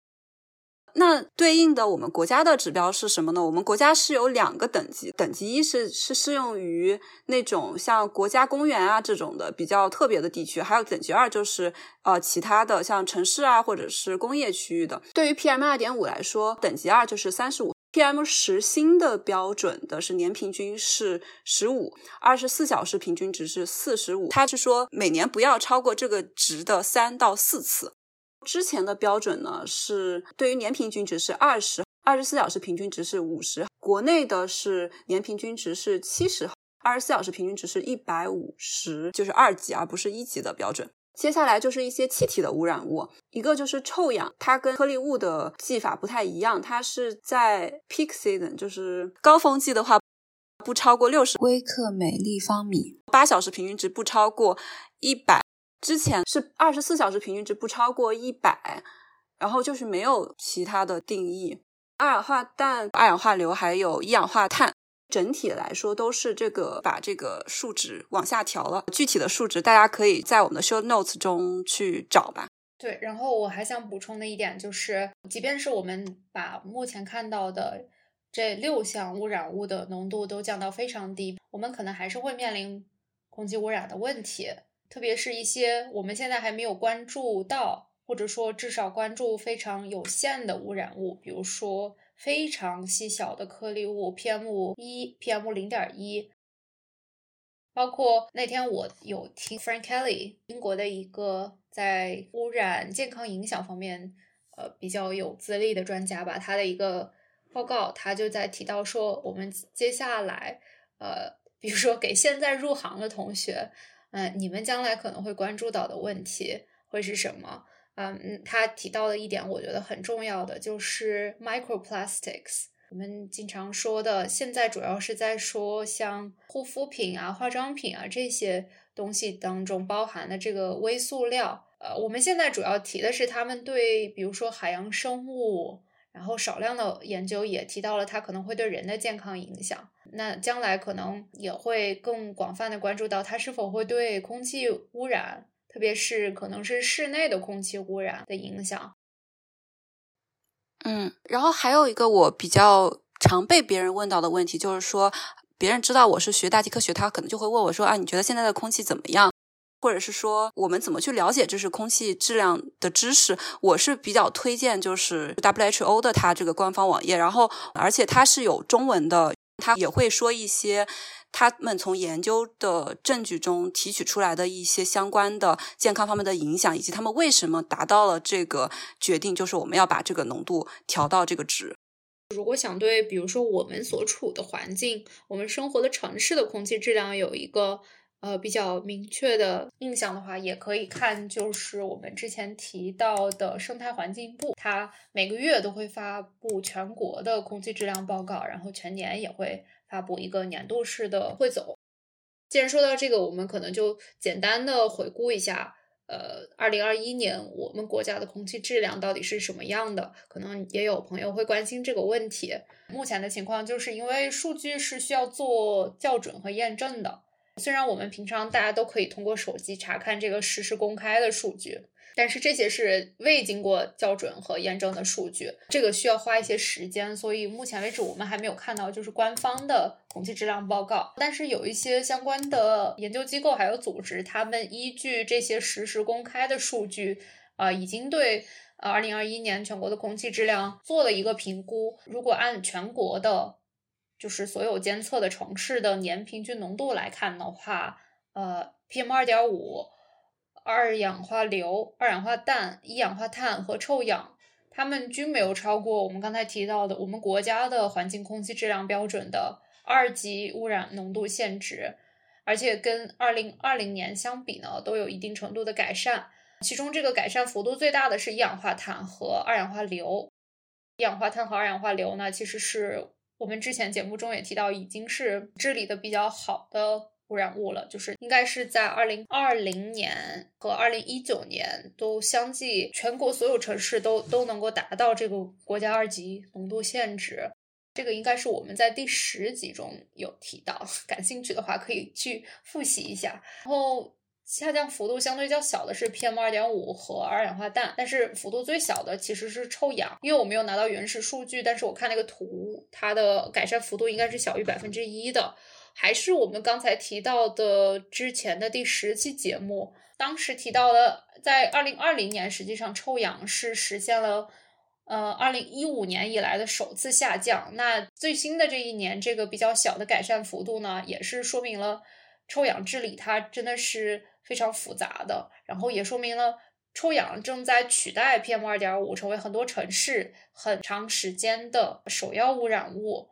那对应的我们国家的指标是什么呢？我们国家是有两个等级，等级一是是适用于那种像国家公园啊这种的比较特别的地区，还有等级二就是呃其他的像城市啊或者是工业区域的。对于 PM 二点五来说，等级二就是三十五，PM 十新的标准的是年平均是十五，二十四小时平均值是四十五，它是说每年不要超过这个值的三到四次。之前的标准呢是对于年平均值是二十，二十四小时平均值是五十。国内的是年平均值是七十，二十四小时平均值是一百五十，就是二级而不是一级的标准。接下来就是一些气体的污染物，一个就是臭氧，它跟颗粒物的技法不太一样，它是在 peak season，就是高峰季的话不超过六十微克每立方米，八小时平均值不超过一百。之前是二十四小时平均值不超过一百，然后就是没有其他的定义。二氧化氮、二氧化硫还有一氧化碳，整体来说都是这个把这个数值往下调了。具体的数值大家可以在我们的 show notes 中去找吧。对，然后我还想补充的一点就是，即便是我们把目前看到的这六项污染物的浓度都降到非常低，我们可能还是会面临空气污染的问题。特别是一些我们现在还没有关注到，或者说至少关注非常有限的污染物，比如说非常细小的颗粒物 PM 一、PM 零点一，包括那天我有听 Frank Kelly，英国的一个在污染健康影响方面呃比较有资历的专家吧，他的一个报告，他就在提到说，我们接下来呃，比如说给现在入行的同学。嗯，你们将来可能会关注到的问题会是什么？嗯，他提到的一点，我觉得很重要的就是 microplastics。我们经常说的，现在主要是在说像护肤品啊、化妆品啊这些东西当中包含的这个微塑料。呃，我们现在主要提的是他们对，比如说海洋生物。然后少量的研究也提到了它可能会对人的健康影响。那将来可能也会更广泛的关注到它是否会对空气污染，特别是可能是室内的空气污染的影响。嗯，然后还有一个我比较常被别人问到的问题，就是说别人知道我是学大气科学，他可能就会问我说啊，你觉得现在的空气怎么样？或者是说，我们怎么去了解就是空气质量的知识？我是比较推荐就是 WHO 的它这个官方网页，然后而且它是有中文的，它也会说一些他们从研究的证据中提取出来的一些相关的健康方面的影响，以及他们为什么达到了这个决定，就是我们要把这个浓度调到这个值。如果想对，比如说我们所处的环境，我们生活的城市的空气质量有一个。呃，比较明确的印象的话，也可以看，就是我们之前提到的生态环境部，它每个月都会发布全国的空气质量报告，然后全年也会发布一个年度式的汇总。既然说到这个，我们可能就简单的回顾一下，呃，二零二一年我们国家的空气质量到底是什么样的？可能也有朋友会关心这个问题。目前的情况就是因为数据是需要做校准和验证的。虽然我们平常大家都可以通过手机查看这个实时公开的数据，但是这些是未经过校准和验证的数据，这个需要花一些时间，所以目前为止我们还没有看到就是官方的空气质量报告。但是有一些相关的研究机构还有组织，他们依据这些实时公开的数据，啊，已经对呃二零二一年全国的空气质量做了一个评估。如果按全国的。就是所有监测的城市的年平均浓度来看的话，呃，PM 二点五、二氧化硫、二氧化氮、一氧化碳和臭氧，它们均没有超过我们刚才提到的我们国家的环境空气质量标准的二级污染浓度限值，而且跟二零二零年相比呢，都有一定程度的改善。其中这个改善幅度最大的是一氧化碳和二氧化硫。一氧化碳和二氧化硫呢，其实是我们之前节目中也提到，已经是治理的比较好的污染物了。就是应该是在二零二零年和二零一九年都相继全国所有城市都都能够达到这个国家二级浓度限值。这个应该是我们在第十集中有提到，感兴趣的话可以去复习一下。然后。下降幅度相对较小的是 PM 二点五和二氧化氮，但是幅度最小的其实是臭氧。因为我没有拿到原始数据，但是我看那个图，它的改善幅度应该是小于百分之一的。还是我们刚才提到的之前的第十期节目，当时提到的，在二零二零年，实际上臭氧是实现了呃二零一五年以来的首次下降。那最新的这一年，这个比较小的改善幅度呢，也是说明了臭氧治理它真的是。非常复杂的，然后也说明了臭氧正在取代 PM 二点五，成为很多城市很长时间的首要污染物。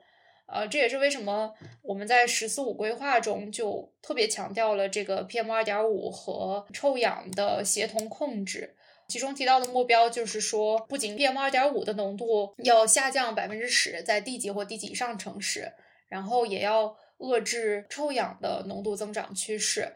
呃，这也是为什么我们在“十四五”规划中就特别强调了这个 PM 二点五和臭氧的协同控制。其中提到的目标就是说，不仅 PM 二点五的浓度要下降百分之十，在地级或地级以上城市，然后也要遏制臭氧的浓度增长趋势。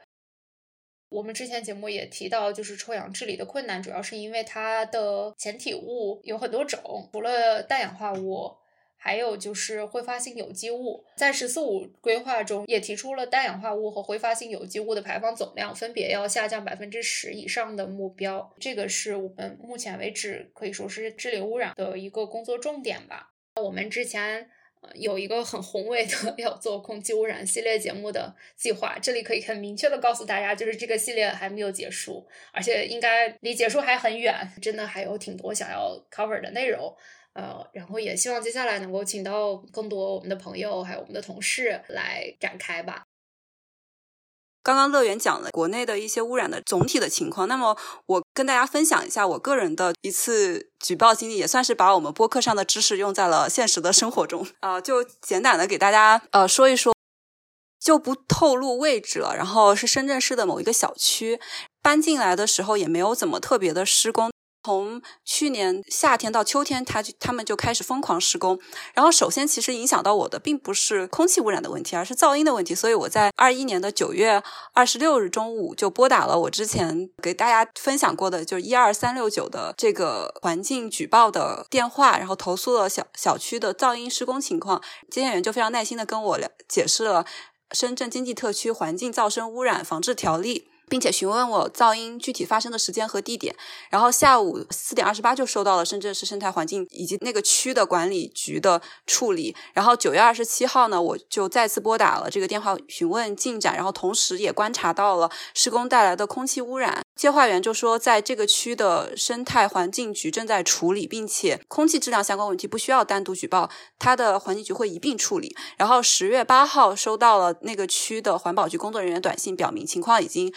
我们之前节目也提到，就是臭氧治理的困难，主要是因为它的前体物有很多种，除了氮氧化物，还有就是挥发性有机物。在“十四五”规划中也提出了氮氧化物和挥发性有机物的排放总量分别要下降百分之十以上的目标，这个是我们目前为止可以说是治理污染的一个工作重点吧。我们之前。有一个很宏伟的 要做空气污染系列节目的计划，这里可以很明确的告诉大家，就是这个系列还没有结束，而且应该离结束还很远，真的还有挺多想要 cover 的内容。呃，然后也希望接下来能够请到更多我们的朋友，还有我们的同事来展开吧。刚刚乐园讲了国内的一些污染的总体的情况，那么我跟大家分享一下我个人的一次举报经历，也算是把我们播客上的知识用在了现实的生活中啊，就简短的给大家呃说一说，就不透露位置了。然后是深圳市的某一个小区，搬进来的时候也没有怎么特别的施工。从去年夏天到秋天，他就他们就开始疯狂施工。然后，首先其实影响到我的并不是空气污染的问题，而是噪音的问题。所以我在二一年的九月二十六日中午就拨打了我之前给大家分享过的，就是一二三六九的这个环境举报的电话，然后投诉了小小区的噪音施工情况。接线员就非常耐心的跟我解释了深圳经济特区环境噪声污染防治条例。并且询问我噪音具体发生的时间和地点，然后下午四点二十八就收到了深圳市生态环境以及那个区的管理局的处理，然后九月二十七号呢，我就再次拨打了这个电话询问进展，然后同时也观察到了施工带来的空气污染，接话员就说在这个区的生态环境局正在处理，并且空气质量相关问题不需要单独举报，他的环境局会一并处理。然后十月八号收到了那个区的环保局工作人员短信，表明情况已经。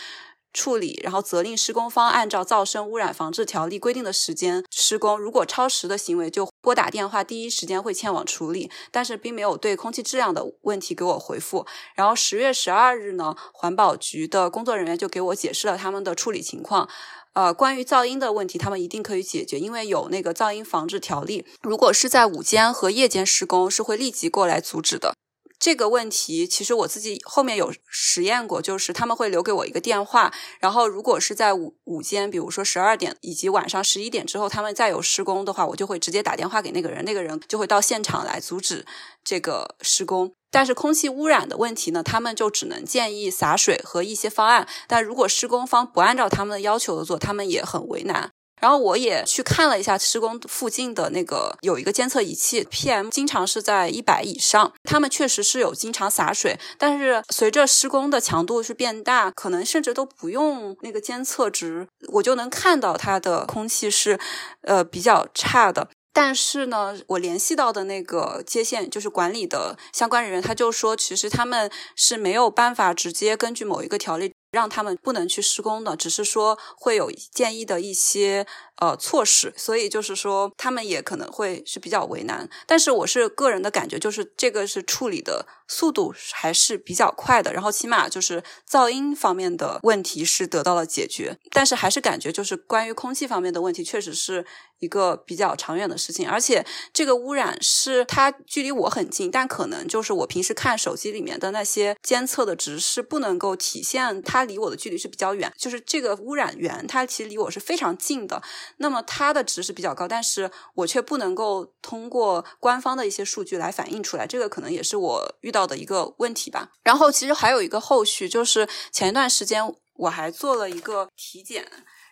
处理，然后责令施工方按照噪声污染防治条例规定的时间施工。如果超时的行为，就拨打电话，第一时间会前往处理。但是并没有对空气质量的问题给我回复。然后十月十二日呢，环保局的工作人员就给我解释了他们的处理情况。呃，关于噪音的问题，他们一定可以解决，因为有那个噪音防治条例。如果是在午间和夜间施工，是会立即过来阻止的。这个问题其实我自己后面有实验过，就是他们会留给我一个电话，然后如果是在午午间，比如说十二点以及晚上十一点之后，他们再有施工的话，我就会直接打电话给那个人，那个人就会到现场来阻止这个施工。但是空气污染的问题呢，他们就只能建议洒水和一些方案，但如果施工方不按照他们的要求的做，他们也很为难。然后我也去看了一下施工附近的那个有一个监测仪器，PM 经常是在一百以上。他们确实是有经常洒水，但是随着施工的强度是变大，可能甚至都不用那个监测值，我就能看到它的空气是呃比较差的。但是呢，我联系到的那个接线就是管理的相关人员，他就说，其实他们是没有办法直接根据某一个条例让他们不能去施工的，只是说会有建议的一些呃措施，所以就是说他们也可能会是比较为难。但是我是个人的感觉，就是这个是处理的速度还是比较快的，然后起码就是噪音方面的问题是得到了解决。但是还是感觉就是关于空气方面的问题，确实是一个比较长远的事情。而且这个污染是它距离我很近，但可能就是我平时看手机里面的那些监测的值是不能够体现它。离我的距离是比较远，就是这个污染源，它其实离我是非常近的。那么它的值是比较高，但是我却不能够通过官方的一些数据来反映出来，这个可能也是我遇到的一个问题吧。然后其实还有一个后续，就是前一段时间我还做了一个体检，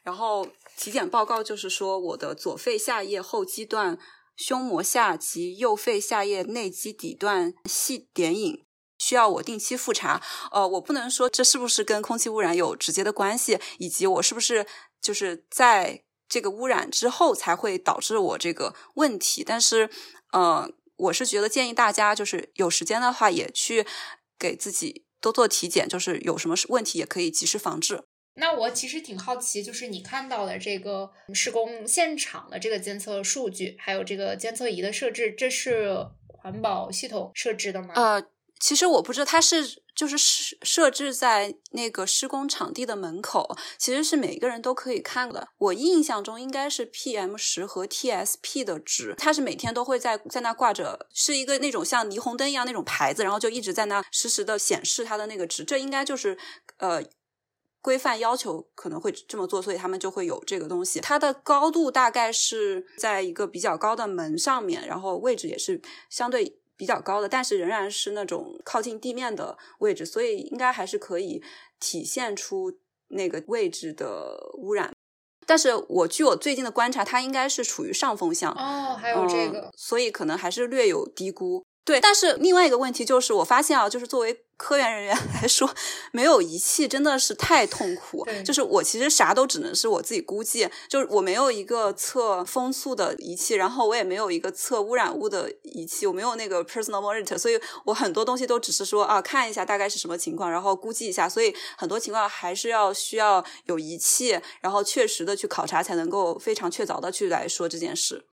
然后体检报告就是说我的左肺下叶后肌段胸膜下及右肺下叶内基底段细点影。需要我定期复查，呃，我不能说这是不是跟空气污染有直接的关系，以及我是不是就是在这个污染之后才会导致我这个问题。但是，呃，我是觉得建议大家就是有时间的话也去给自己多做体检，就是有什么问题也可以及时防治。那我其实挺好奇，就是你看到的这个施工现场的这个监测数据，还有这个监测仪的设置，这是环保系统设置的吗？呃。其实我不知道，它是就是设设置在那个施工场地的门口，其实是每个人都可以看的。我印象中应该是 PM 十和 TSP 的值，它是每天都会在在那挂着，是一个那种像霓虹灯一样那种牌子，然后就一直在那实时的显示它的那个值。这应该就是呃规范要求可能会这么做，所以他们就会有这个东西。它的高度大概是在一个比较高的门上面，然后位置也是相对。比较高的，但是仍然是那种靠近地面的位置，所以应该还是可以体现出那个位置的污染。但是我据我最近的观察，它应该是处于上风向哦，还有这个，所以可能还是略有低估。对，但是另外一个问题就是，我发现啊，就是作为科研人员 来说，没有仪器真的是太痛苦。就是我其实啥都只能是我自己估计，就是我没有一个测风速的仪器，然后我也没有一个测污染物的仪器，我没有那个 personal monitor，所以我很多东西都只是说啊，看一下大概是什么情况，然后估计一下。所以很多情况还是要需要有仪器，然后确实的去考察，才能够非常确凿的去来说这件事。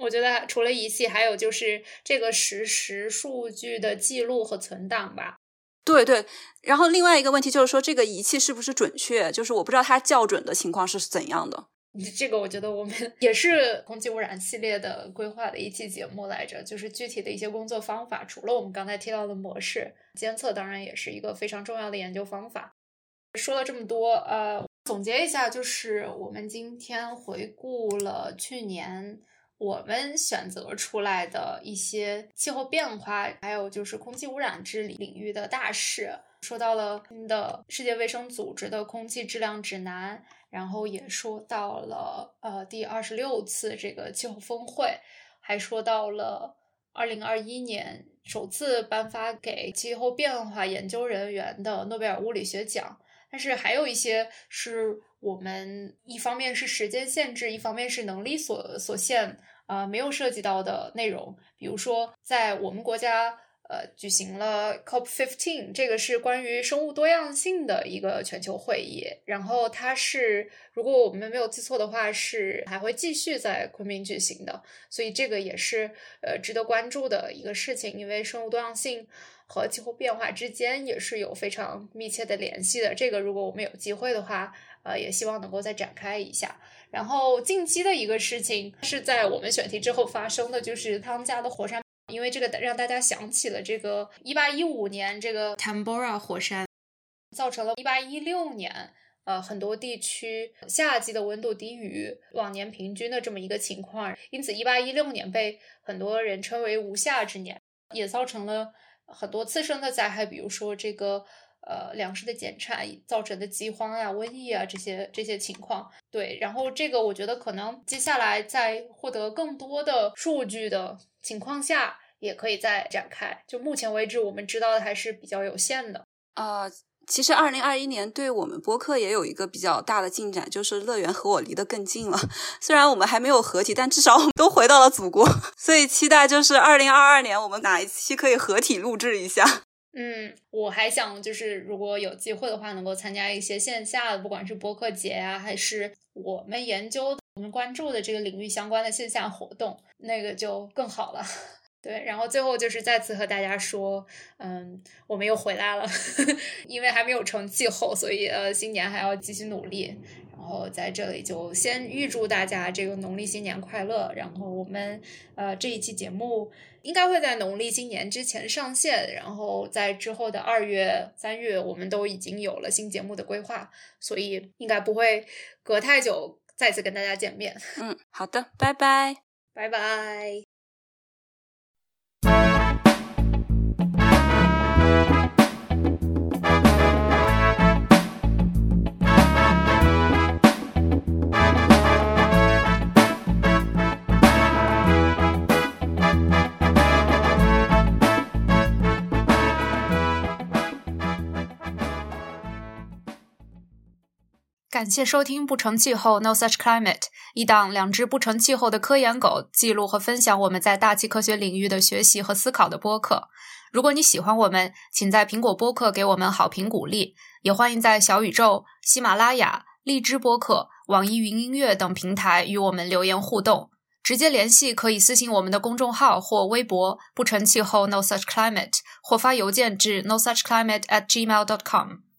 我觉得除了仪器，还有就是这个实时数据的记录和存档吧。对对，然后另外一个问题就是说，这个仪器是不是准确？就是我不知道它校准的情况是怎样的。这个我觉得我们 也是空气污染系列的规划的一期节目来着，就是具体的一些工作方法。除了我们刚才提到的模式监测，当然也是一个非常重要的研究方法。说了这么多，呃，总结一下，就是我们今天回顾了去年。我们选择出来的一些气候变化，还有就是空气污染治理领域的大事，说到了新的世界卫生组织的空气质量指南，然后也说到了呃第二十六次这个气候峰会，还说到了二零二一年首次颁发给气候变化研究人员的诺贝尔物理学奖。但是还有一些是我们一方面是时间限制，一方面是能力所所限。啊，没有涉及到的内容，比如说，在我们国家，呃，举行了 COP15，这个是关于生物多样性的一个全球会议。然后它是，如果我们没有记错的话，是还会继续在昆明举行的。所以这个也是呃值得关注的一个事情，因为生物多样性和气候变化之间也是有非常密切的联系的。这个如果我们有机会的话，呃，也希望能够再展开一下。然后近期的一个事情是在我们选题之后发生的，就是汤加的火山，因为这个让大家想起了这个一八一五年这个 Tambora 火山，造成了一八一六年呃很多地区夏季的温度低于往年平均的这么一个情况，因此一八一六年被很多人称为无夏之年，也造成了很多次生的灾害，比如说这个。呃，粮食的减产造成的饥荒呀、瘟疫啊这些这些情况，对，然后这个我觉得可能接下来在获得更多的数据的情况下，也可以再展开。就目前为止，我们知道的还是比较有限的。啊，其实二零二一年对我们播客也有一个比较大的进展，就是乐园和我离得更近了。虽然我们还没有合体，但至少我们都回到了祖国，所以期待就是二零二二年我们哪一期可以合体录制一下。嗯，我还想就是如果有机会的话，能够参加一些线下的，不管是播客节啊，还是我们研究、我们关注的这个领域相关的线下活动，那个就更好了。对，然后最后就是再次和大家说，嗯，我们又回来了，因为还没有成气候，所以呃，新年还要继续努力。然后在这里就先预祝大家这个农历新年快乐。然后我们呃这一期节目应该会在农历新年之前上线，然后在之后的二月、三月，我们都已经有了新节目的规划，所以应该不会隔太久再次跟大家见面。嗯，好的，拜拜，拜拜。感谢收听《不成气候 No Such Climate》，一档两只不成气候的科研狗记录和分享我们在大气科学领域的学习和思考的播客。如果你喜欢我们，请在苹果播客给我们好评鼓励，也欢迎在小宇宙、喜马拉雅、荔枝播客、网易云音乐等平台与我们留言互动。直接联系可以私信我们的公众号或微博“不成气候 No Such Climate”，或发邮件至 No Such Climate at gmail dot com。